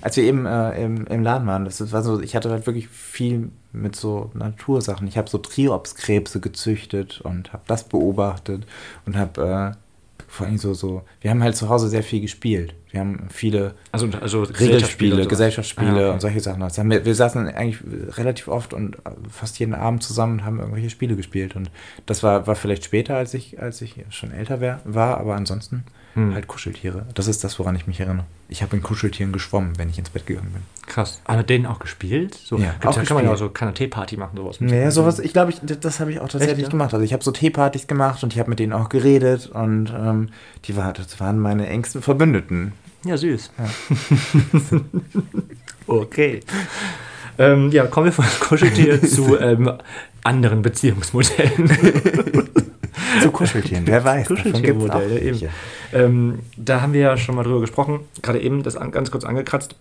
als wir eben äh, im, im Laden waren, das war so, ich hatte halt wirklich viel mit so Natursachen. Ich habe so Triopskrebse gezüchtet und habe das beobachtet und habe äh, vor allem so, so, wir haben halt zu Hause sehr viel gespielt. Wir haben viele also, also Regelspiele, Gesellschaftsspiele ah, okay. und solche Sachen. Das haben wir, wir saßen eigentlich relativ oft und fast jeden Abend zusammen und haben irgendwelche Spiele gespielt. Und das war, war vielleicht später, als ich, als ich schon älter wär, war, aber ansonsten Hm. Halt Kuscheltiere. Das ist das, woran ich mich erinnere. Ich habe in Kuscheltieren geschwommen, wenn ich ins Bett gegangen bin. Krass. Aber mit denen auch gespielt? So, ja, auch kann man ja auch so Kanapé-Party machen, sowas. Ja, sowas, ich glaube, ich, das habe ich auch tatsächlich Echt, ja? gemacht. Also ich habe so Teepartys gemacht und ich habe mit denen auch geredet und ähm, die war, das waren meine engsten Verbündeten. Ja, süß. Ja. okay. Ähm, ja, kommen wir von Kuscheltier zu ähm, anderen Beziehungsmodellen. zu Kuscheltieren, wer weiß. Kuscheltiermodelle, eben. Ähm, da haben wir ja schon mal drüber gesprochen, gerade eben das an, ganz kurz angekratzt.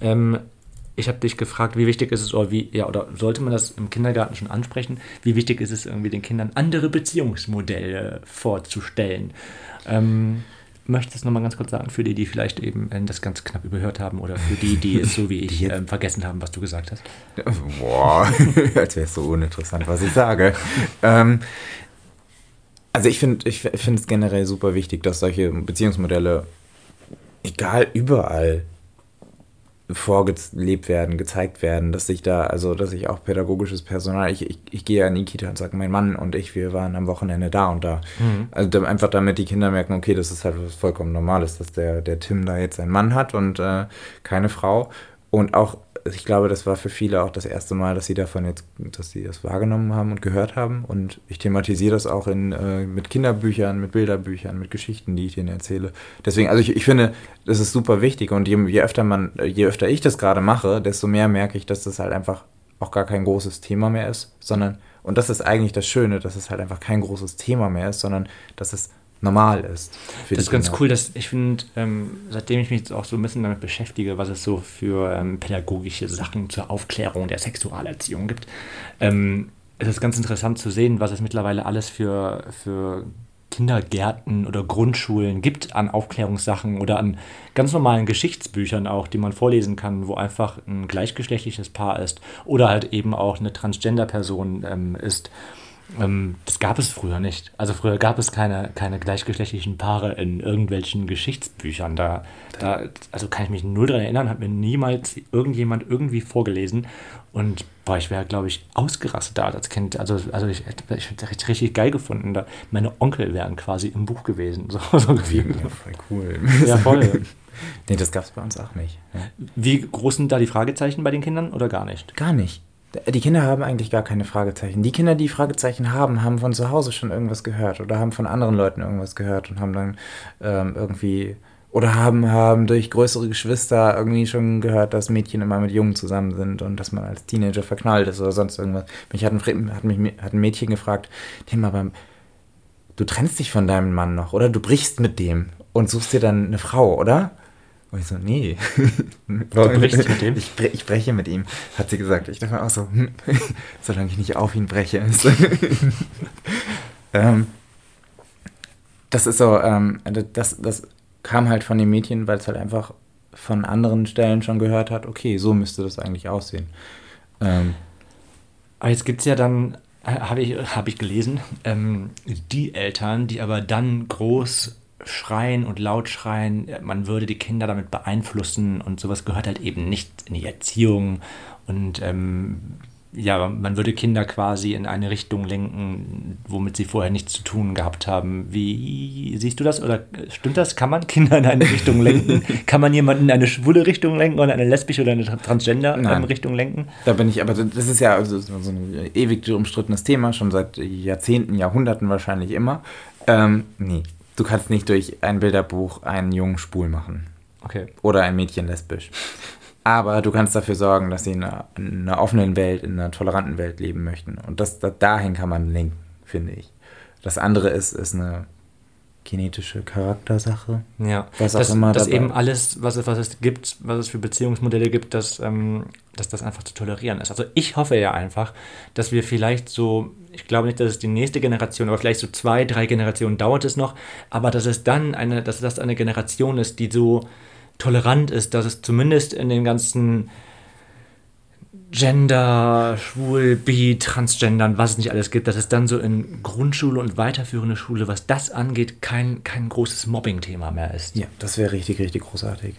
Ähm, ich habe dich gefragt, wie wichtig ist es, oder wie, ja, oder sollte man das im Kindergarten schon ansprechen? Wie wichtig ist es irgendwie den Kindern andere Beziehungsmodelle vorzustellen? Ähm, möchtest du noch mal ganz kurz sagen, für die, die vielleicht eben äh, das ganz knapp überhört haben oder für die, die es so wie ich ähm, vergessen haben, was du gesagt hast? Boah, als wäre es so uninteressant, was ich sage. ähm, also ich finde ich find es generell super wichtig, dass solche Beziehungsmodelle, egal überall, vorgelebt werden, gezeigt werden, dass ich da, also dass ich auch pädagogisches Personal, ich, ich, ich gehe ja in die Kita und sage, mein Mann und ich, wir waren am Wochenende da und da. Mhm. Also einfach damit die Kinder merken, okay, das ist halt was vollkommen Normales, dass der, der Tim da jetzt einen Mann hat und äh, keine Frau. Und auch ich glaube, das war für viele auch das erste Mal, dass sie davon jetzt, dass sie das wahrgenommen haben und gehört haben. Und ich thematisiere das auch in, äh, mit Kinderbüchern, mit Bilderbüchern, mit Geschichten, die ich ihnen erzähle. Deswegen, also ich, ich finde, das ist super wichtig. Und je, je öfter man, je öfter ich das gerade mache, desto mehr merke ich, dass das halt einfach auch gar kein großes Thema mehr ist, sondern, und das ist eigentlich das Schöne, dass es halt einfach kein großes Thema mehr ist, sondern dass es normal ist. das ist ganz cool, dass ich finde, ähm, seitdem ich mich jetzt auch so ein bisschen damit beschäftige, was es so für ähm, pädagogische Sachen zur Aufklärung der Sexualerziehung gibt, ähm, ist es ganz interessant zu sehen, was es mittlerweile alles für, für Kindergärten oder Grundschulen gibt an Aufklärungssachen oder an ganz normalen Geschichtsbüchern auch, die man vorlesen kann, wo einfach ein gleichgeschlechtliches Paar ist oder halt eben auch eine Transgender-Person ähm, ist. Ähm, das gab es früher nicht. Also früher gab es keine, keine gleichgeschlechtlichen Paare in irgendwelchen Geschichtsbüchern. Da, da, also kann ich mich null daran erinnern, hat mir niemals irgendjemand irgendwie vorgelesen. Und boah, ich wäre, glaube ich, ausgerastet da als Kind. Also, also ich, ich hätte richtig, richtig geil gefunden. Da meine Onkel wären quasi im Buch gewesen. So, so. Ja, voll cool. Ja, voll. nee, das gab es bei uns auch nicht. Ja. Wie groß sind da die Fragezeichen bei den Kindern oder gar nicht? Gar nicht. Die Kinder haben eigentlich gar keine Fragezeichen. Die Kinder, die Fragezeichen haben, haben von zu Hause schon irgendwas gehört oder haben von anderen Leuten irgendwas gehört und haben dann ähm, irgendwie oder haben, haben durch größere Geschwister irgendwie schon gehört, dass Mädchen immer mit Jungen zusammen sind und dass man als Teenager verknallt ist oder sonst irgendwas. Mich hat ein, hat mich, hat ein Mädchen gefragt, Tim, aber du trennst dich von deinem Mann noch, oder? Du brichst mit dem und suchst dir dann eine Frau, oder? Und ich so, nee. Du brichst mit dem? Ich, ich, breche mit ihm, hat sie gesagt. Ich dachte mir auch so, hm, solange ich nicht auf ihn breche. ähm, das ist so, ähm, das, das kam halt von dem Mädchen, weil es halt einfach von anderen Stellen schon gehört hat, okay, so müsste das eigentlich aussehen. Ähm, aber jetzt gibt es ja dann, äh, habe ich, hab ich gelesen, ähm, die Eltern, die aber dann groß schreien und laut schreien, man würde die Kinder damit beeinflussen und sowas gehört halt eben nicht in die Erziehung und ähm, ja, man würde Kinder quasi in eine Richtung lenken, womit sie vorher nichts zu tun gehabt haben. Wie siehst du das oder stimmt das? Kann man Kinder in eine Richtung lenken? Kann man jemanden in eine schwule Richtung lenken oder eine lesbische oder eine Transgender-Richtung lenken? Da bin ich, aber das ist ja also so ein ewig umstrittenes Thema, schon seit Jahrzehnten, Jahrhunderten wahrscheinlich immer. Ähm, nee, Du kannst nicht durch ein Bilderbuch einen Jungen schwul machen. Okay. Oder ein Mädchen lesbisch. Aber du kannst dafür sorgen, dass sie in einer, in einer offenen Welt, in einer toleranten Welt leben möchten. Und das, das, dahin kann man lenken, finde ich. Das andere ist, ist eine genetische Charaktersache. Ja, was auch das, immer. Dass eben alles, was es, was es gibt, was es für Beziehungsmodelle gibt, dass, ähm, dass das einfach zu tolerieren ist. Also ich hoffe ja einfach, dass wir vielleicht so, ich glaube nicht, dass es die nächste Generation, aber vielleicht so zwei, drei Generationen dauert es noch, aber dass es dann eine, dass das eine Generation ist, die so tolerant ist, dass es zumindest in den ganzen Gender, Schwul, Bi, Transgendern, was es nicht alles gibt, dass es dann so in Grundschule und weiterführende Schule, was das angeht, kein, kein großes Mobbing-Thema mehr ist. Ja, das wäre richtig, richtig großartig.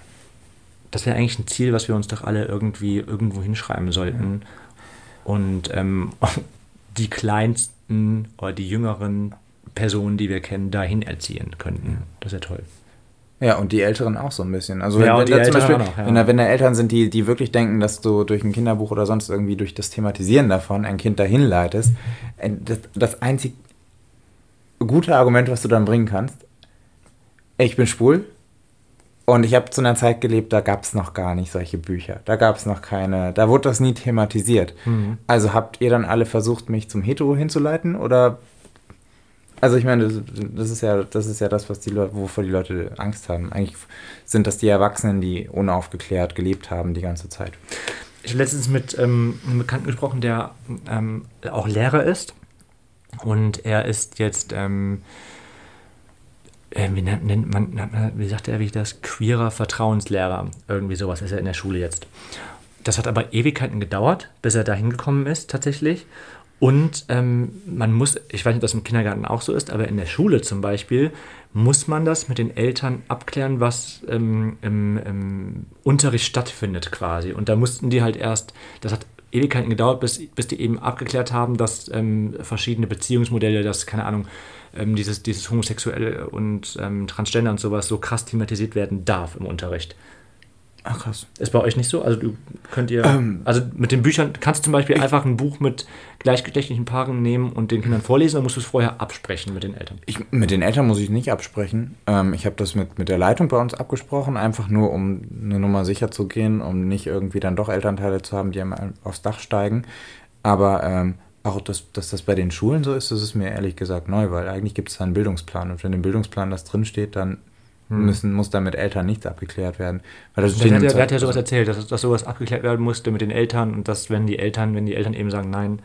Das wäre eigentlich ein Ziel, was wir uns doch alle irgendwie irgendwo hinschreiben sollten. Ja. Und ähm, die Kleinsten oder die Jüngeren Personen, die wir kennen, dahin erziehen könnten. Das ja toll. Ja, und die Älteren auch so ein bisschen. Also Ja, wenn, wenn, die da zum Beispiel, noch, ja. wenn, da, wenn da Eltern sind, die, die wirklich denken, dass du durch ein Kinderbuch oder sonst irgendwie durch das Thematisieren davon ein Kind dahin leitest, äh, das, das einzig gute Argument, was du dann bringen kannst, ich bin schwul und ich habe zu einer Zeit gelebt, da gab es noch gar nicht solche Bücher. Da gab es noch keine, da wurde das nie thematisiert. Mhm. Also habt ihr dann alle versucht, mich zum Hetero hinzuleiten oder also ich meine, das, ist ja, das ist ja das, was die Leute, wovor die Leute Angst haben. Eigentlich sind das die Erwachsenen, die unaufgeklärt gelebt haben die ganze Zeit. Ich habe letztens mit ähm, einem Bekannten gesprochen, der ähm, auch Lehrer ist. Und er ist jetzt, ähm, äh, wie nennt, man, wie sagt er, wie das, queerer Vertrauenslehrer. Irgendwie sowas ist er in der Schule jetzt. Das hat aber Ewigkeiten gedauert, bis er da hingekommen ist, tatsächlich. Und ähm, man muss, ich weiß nicht, ob das im Kindergarten auch so ist, aber in der Schule zum Beispiel muss man das mit den Eltern abklären, was ähm, im, im Unterricht stattfindet quasi. Und da mussten die halt erst, das hat Ewigkeiten gedauert, bis, bis die eben abgeklärt haben, dass ähm, verschiedene Beziehungsmodelle, dass, keine Ahnung, ähm, dieses, dieses Homosexuelle und ähm, Transgender und sowas so krass thematisiert werden darf im Unterricht. Ach krass. Ist bei euch nicht so? Also du könnt ihr, Ähm. also mit den Büchern, kannst du zum Beispiel einfach ein Buch mit gleichgeschlechtlichen Paaren nehmen und den Kindern vorlesen, oder musst du es vorher absprechen mit den Eltern? Ich, mit den Eltern muss ich nicht absprechen. Ähm, ich habe das mit, mit der Leitung bei uns abgesprochen, einfach nur, um eine Nummer sicher zu gehen, um nicht irgendwie dann doch Elternteile zu haben, die einem aufs Dach steigen. Aber ähm, auch, dass, dass das bei den Schulen so ist, das ist mir ehrlich gesagt neu, weil eigentlich gibt es da einen Bildungsplan. Und wenn im Bildungsplan das drinsteht, dann müssen, muss da mit Eltern nichts abgeklärt werden. Weil das der, im der, Zeug- hat ja sowas erzählt, dass, dass sowas abgeklärt werden musste mit den Eltern und dass, wenn die Eltern, wenn die Eltern eben sagen, nein,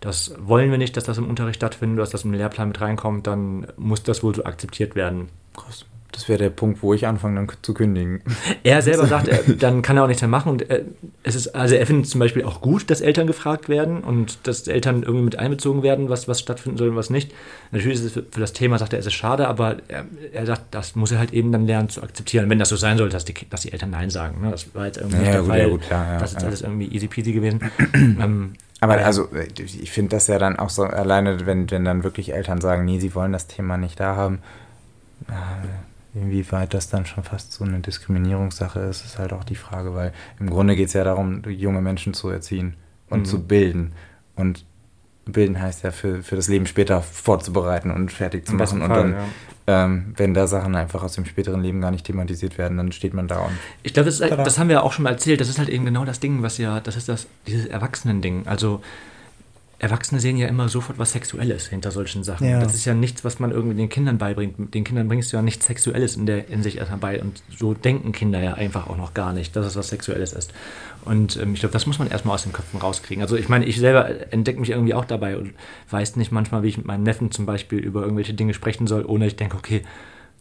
das wollen wir nicht, dass das im Unterricht stattfindet, dass das im Lehrplan mit reinkommt, dann muss das wohl so akzeptiert werden. Krass. Das wäre der Punkt, wo ich anfange dann zu kündigen. Er selber sagt, er, dann kann er auch nichts mehr machen. Und er, es ist, also er findet zum Beispiel auch gut, dass Eltern gefragt werden und dass Eltern irgendwie mit einbezogen werden, was, was stattfinden soll und was nicht. Natürlich ist es für, das Thema, sagt er, es ist schade, aber er, er sagt, das muss er halt eben dann lernen zu akzeptieren, wenn das so sein soll, dass die, dass die Eltern Nein sagen. Ne? Das war jetzt irgendwie Ja, nicht der gut, Fall. ja, gut, klar, ja, das ist ja. alles irgendwie easy peasy gewesen. ähm, Aber also, äh, ich finde das ja dann auch so, alleine, wenn, wenn dann wirklich Eltern sagen, nee, sie wollen das Thema nicht da haben, äh, inwieweit das dann schon fast so eine Diskriminierungssache ist, ist halt auch die Frage, weil im Grunde geht es ja darum, junge Menschen zu erziehen und Mhm. zu bilden. Und bilden heißt ja für, für das Leben später vorzubereiten und fertig zu Im machen. Und Fall, dann, ähm, wenn da Sachen einfach aus dem späteren Leben gar nicht thematisiert werden, dann steht man da und Ich glaube, das, Tada. das haben wir auch schon mal erzählt. Das ist halt eben genau das Ding, was ja, das ist das, dieses Erwachsenen-Ding. Also Erwachsene sehen ja immer sofort was Sexuelles hinter solchen Sachen. Ja. Das ist ja nichts, was man irgendwie den Kindern beibringt. Den Kindern bringst du ja nichts Sexuelles in, der, in sich erstmal bei. Und so denken Kinder ja einfach auch noch gar nicht, dass es was Sexuelles ist. Und ähm, ich glaube, das muss man erstmal aus den Köpfen rauskriegen. Also ich meine, ich selber entdecke mich irgendwie auch dabei und weiß nicht manchmal, wie ich mit meinem Neffen zum Beispiel über irgendwelche Dinge sprechen soll, ohne ich denke, okay,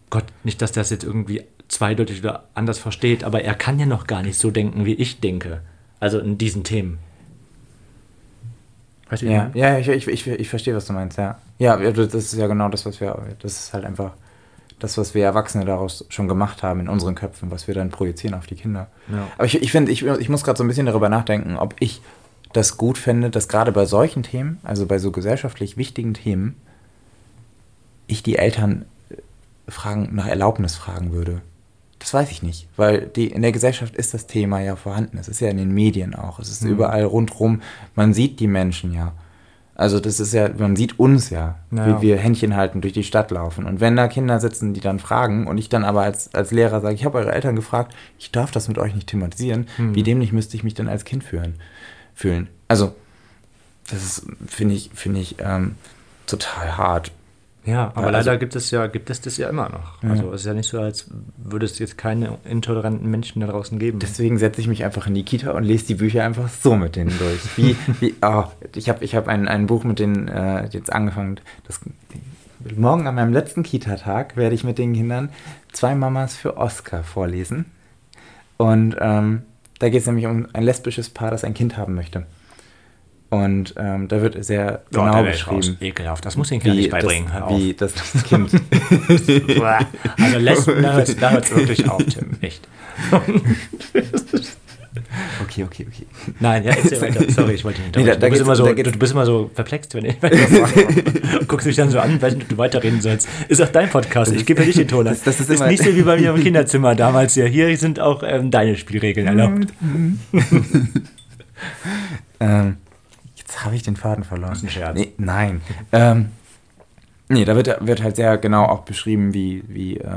Gott, nicht, dass der das jetzt irgendwie zweideutig oder anders versteht, aber er kann ja noch gar nicht so denken, wie ich denke. Also in diesen Themen. Weißt du, Ja, ja ich, ich, ich, ich verstehe, was du meinst, ja. Ja, ja, das ist ja genau das, was wir, das ist halt einfach das, was wir Erwachsene daraus schon gemacht haben in unseren Köpfen, was wir dann projizieren auf die Kinder. Ja. Aber ich, ich finde, ich, ich muss gerade so ein bisschen darüber nachdenken, ob ich das gut fände, dass gerade bei solchen Themen, also bei so gesellschaftlich wichtigen Themen, ich die Eltern äh, fragen, nach Erlaubnis fragen würde. Das weiß ich nicht, weil die, in der Gesellschaft ist das Thema ja vorhanden. Es ist ja in den Medien auch. Es ist Mhm. überall rundrum. Man sieht die Menschen ja. Also das ist ja, man sieht uns ja, Ja. wie wir Händchen halten durch die Stadt laufen. Und wenn da Kinder sitzen, die dann fragen und ich dann aber als, als Lehrer sage, ich habe eure Eltern gefragt, ich darf das mit euch nicht thematisieren, Mhm. wie dämlich müsste ich mich denn als Kind fühlen? fühlen? Also, das ist, finde ich, finde ich, ähm, total hart. Ja, aber Ja, also- leider gibt es ja, gibt es das ja immer noch. Also es ist ja nicht so, als würde es jetzt keine intoleranten Menschen da draußen geben. Deswegen setze ich mich einfach in die Kita und lese die Bücher einfach so mit denen durch. Wie, wie, oh, ich habe ich hab ein, ein Buch mit denen äh, jetzt angefangen. Das, morgen an meinem letzten Kita-Tag werde ich mit den Kindern zwei Mamas für Oscar vorlesen. Und ähm, da geht es nämlich um ein lesbisches Paar, das ein Kind haben möchte. Und ähm, da wird sehr Oh, genau beschrieben, Ekelhaft. Das muss ich Kindern nicht beibringen. Das, wie das, das Kind also Lesben, da hört es wirklich auf, Tim. Echt. Okay, okay, okay. Nein, ja, erzähl weiter. Sorry, ich wollte nicht Nee, da- da du, bist immer so, du, bist immer so perplex, wenn ich weiter sage. Guckst mich dann so an, ob du weiterreden sollst. Ist auch dein Podcast, ich gebe ja nicht den Ton. Das- das ist ist nicht so wie bei mir im Kinderzimmer damals. Ja, hier sind auch ähm, deine Spielregeln erlaubt. Ähm, jetzt habe ich den Faden verloren. Das ist ein Scherz. Nee, nein. Ähm, nee, da wird, wird halt sehr genau auch beschrieben, wie, wie äh,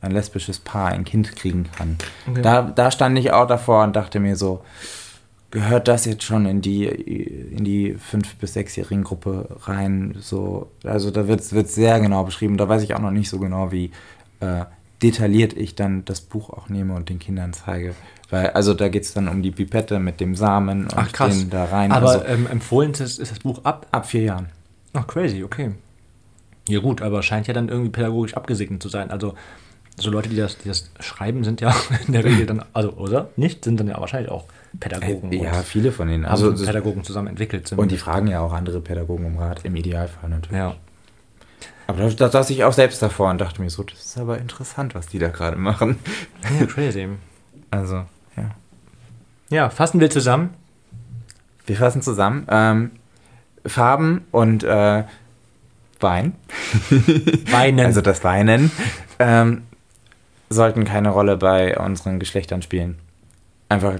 ein lesbisches Paar ein Kind kriegen kann. Okay. Da, da stand ich auch davor und dachte mir so, gehört das jetzt schon in die, in die fünf- bis sechsjährigen Gruppe rein? So, also da wird es sehr genau beschrieben. Da weiß ich auch noch nicht so genau, wie äh, detailliert ich dann das Buch auch nehme und den Kindern zeige. Weil, also da geht es dann um die Pipette mit dem Samen und Ach krass. den da rein. Aber also, ähm, empfohlen ist, ist das Buch ab? ab vier Jahren. Ach, crazy, okay. Ja gut, aber scheint ja dann irgendwie pädagogisch abgesegnet zu sein. Also so Leute, die das, die das schreiben, sind ja in der Regel dann, also oder nicht, sind dann ja wahrscheinlich auch Pädagogen. Äh, ja, viele von denen. Also, Pädagogen zusammen entwickelt sind. und die fragen ja auch andere Pädagogen um Rat, im Idealfall natürlich. ja. Aber da, da saß ich auch selbst davor und dachte mir so, das ist aber interessant, was die da gerade machen. ja, crazy. Also, ja. Ja, fassen wir zusammen. Wir fassen zusammen. Ähm, Farben und äh, Wein, Weinen. also das Weinen, ähm, sollten keine Rolle bei unseren Geschlechtern spielen. Einfach,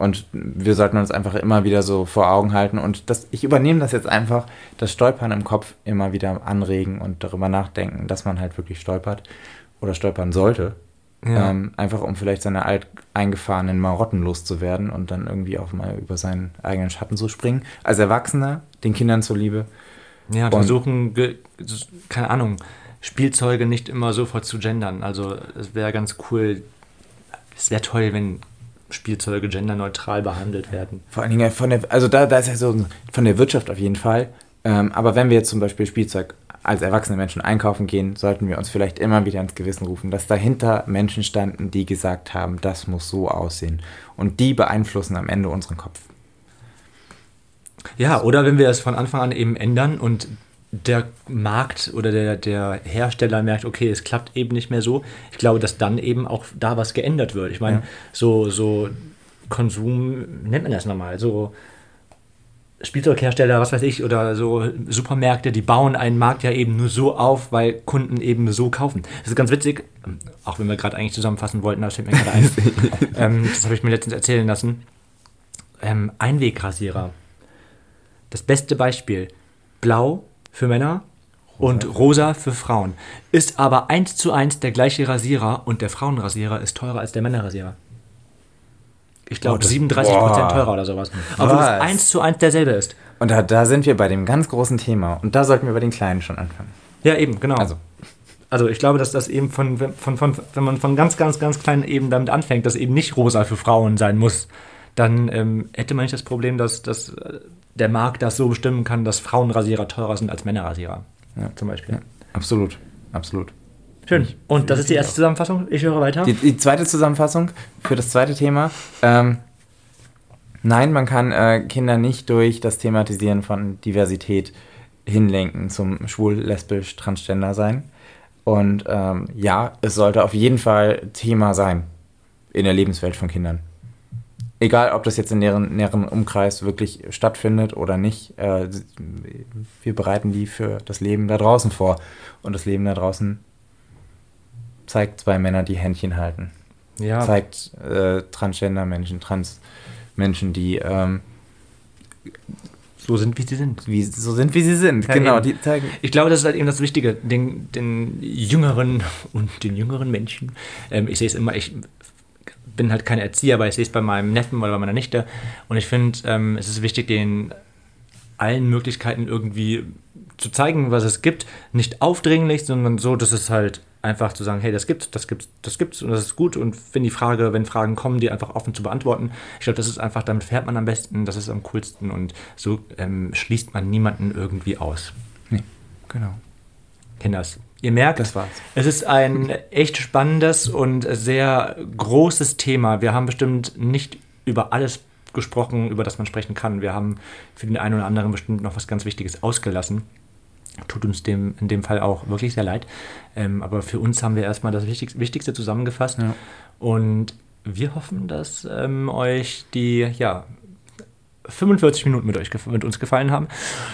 und wir sollten uns einfach immer wieder so vor Augen halten. Und das, ich übernehme das jetzt einfach, das Stolpern im Kopf immer wieder anregen und darüber nachdenken, dass man halt wirklich stolpert oder stolpern sollte. Ja. Ähm, einfach um vielleicht seine alt eingefahrenen Marotten loszuwerden und dann irgendwie auch mal über seinen eigenen Schatten zu springen. Als Erwachsener, den Kindern zuliebe. ja, und versuchen, keine Ahnung, Spielzeuge nicht immer sofort zu gendern. Also es wäre ganz cool, es wäre toll, wenn Spielzeuge genderneutral behandelt werden. Vor allen Dingen von der, also da, da ist ja so von der Wirtschaft auf jeden Fall. Ähm, aber wenn wir jetzt zum Beispiel Spielzeug als erwachsene Menschen einkaufen gehen, sollten wir uns vielleicht immer wieder ins Gewissen rufen, dass dahinter Menschen standen, die gesagt haben, das muss so aussehen. Und die beeinflussen am Ende unseren Kopf. Ja, oder wenn wir es von Anfang an eben ändern und der Markt oder der, der Hersteller merkt, okay, es klappt eben nicht mehr so. Ich glaube, dass dann eben auch da was geändert wird. Ich meine, Ja. so, so Konsum, nennt man das nochmal, so Spielzeughersteller, was weiß ich, oder so Supermärkte, die bauen einen Markt ja eben nur so auf, weil Kunden eben so kaufen. Das ist ganz witzig, auch wenn wir gerade eigentlich zusammenfassen wollten, das fällt mir gerade ein. ähm, das habe ich mir letztens erzählen lassen. Ähm, Einwegrasierer. Das beste Beispiel. Blau für Männer und rosa für Frauen. Ist aber eins zu eins der gleiche Rasierer und der Frauenrasierer ist teurer als der Männerrasierer. Ich glaube Oh, das- 37% boah. teurer oder sowas. Obwohl es eins zu eins derselbe ist. Und da, da sind wir bei dem ganz großen Thema. Und da sollten wir bei den Kleinen schon anfangen. Ja, eben, genau. Also, Also ich glaube, dass das eben von, von, von, wenn man von ganz, ganz, ganz kleinen eben damit anfängt, dass eben nicht rosa für Frauen sein muss, dann ähm, hätte man nicht das Problem, dass, dass äh, der Markt das so bestimmen kann, dass Frauenrasierer teurer sind als Männerrasierer. Ja. Zum Beispiel. ja, absolut. Absolut. Schön. Und das ist die erste Zusammenfassung. Ich höre weiter. Die, die zweite Zusammenfassung für das zweite Thema. Ähm, nein, man kann äh, Kinder nicht durch das Thematisieren von Diversität hinlenken zum schwul, lesbisch, transgender sein. Und ähm, ja, es sollte auf jeden Fall Thema sein in der Lebenswelt von Kindern. Egal, ob das jetzt in deren näheren Umkreis wirklich stattfindet oder nicht, äh, wir bereiten die für das Leben da draußen vor. Und das Leben da draußen zeigt zwei Männer, die Händchen halten. ja, Zeigt äh, Transgender-Menschen, Trans-Menschen, die ähm, so sind, wie sie sind. wie, so sind, wie sie sind. Ja, genau, eben. die zeigen. Ich glaube, das ist halt eben das Wichtige, den, den jüngeren und den jüngeren Menschen. Ähm, ich sehe es immer, ich bin halt kein Erzieher, aber ich sehe es bei meinem Neffen oder bei meiner Nichte. Und ich finde, ähm, es ist wichtig, den allen Möglichkeiten irgendwie zu zeigen, was es gibt. Nicht aufdringlich, sondern so, dass es halt einfach zu sagen, hey, das gibt's, das gibt's, das gibt's und das ist gut. Und wenn die Frage, wenn Fragen kommen, die einfach offen zu beantworten. Ich glaube, das ist einfach, damit fährt man am besten, das ist am coolsten und so ähm, schließt man niemanden irgendwie aus. Nee, genau. Kinders. Ihr merkt, Das war's. es ist ein echt spannendes und sehr großes Thema. Wir haben bestimmt nicht über alles gesprochen, über das man sprechen kann. Wir haben für den einen oder anderen bestimmt noch was ganz Wichtiges ausgelassen. Tut uns dem, in dem Fall auch wirklich sehr leid. Ähm, aber für uns haben wir erstmal das Wichtigste, zusammengefasst. Ja. Und wir hoffen, dass ähm, euch die ja, 45 Minuten mit, euch, mit uns gefallen haben.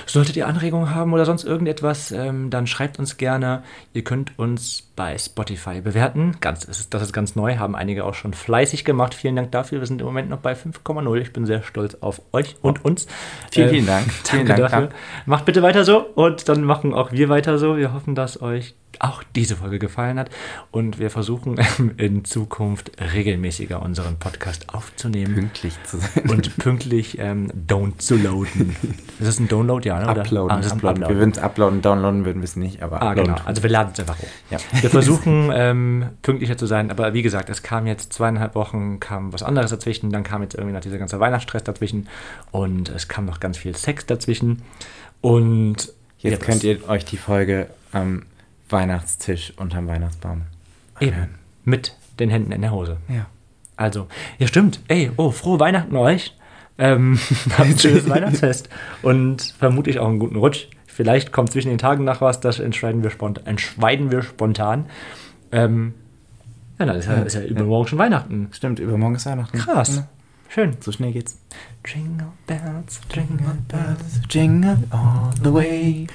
Solltet ihr Anregungen haben oder sonst irgendetwas, ähm, dann schreibt uns gerne. Ihr könnt uns bei Spotify bewerten. Ganz, das, ist, das ist ganz neu, haben einige auch schon fleißig gemacht. Vielen Dank dafür. Wir sind im Moment noch bei 5,0. Ich bin sehr stolz auf euch und uns. Vielen, äh, vielen Dank. Danke vielen Dank dafür. Macht bitte weiter so und dann machen auch wir weiter so. Wir hoffen, dass euch auch diese Folge gefallen hat. Und wir versuchen in Zukunft regelmäßiger unseren Podcast aufzunehmen. Pünktlich zu sein. Und pünktlich ähm, down zu loaden. Ist das ein Download, ja? Ne? Oder? Uploaden. Ah, das ist uploaden. Wir würden es uploaden, downloaden würden wir es nicht, aber ah, genau. Also wir laden es einfach hoch. Ja. Wir versuchen ähm, pünktlicher zu sein, aber wie gesagt, es kam jetzt zweieinhalb Wochen, kam was anderes dazwischen, dann kam jetzt irgendwie noch dieser ganze Weihnachtsstress dazwischen und es kam noch ganz viel Sex dazwischen. Und jetzt, jetzt könnt ihr euch die Folge ähm, Weihnachtstisch unterm Weihnachtsbaum. Eben. Mit den Händen in der Hose. Ja. Also, ja, stimmt. Ey, oh, frohe Weihnachten euch. Ähm, habt ein schönes Weihnachtsfest und vermutlich auch einen guten Rutsch. Vielleicht kommt zwischen den Tagen noch was, das entscheiden wir spontan. Entscheiden wir spontan. Ähm, ja, dann ist ja, ist ja übermorgen schon Weihnachten. Stimmt, übermorgen ist Weihnachten. Krass. Ja. Schön. So schnell geht's. Jingle bells, jingle bells, jingle all the way.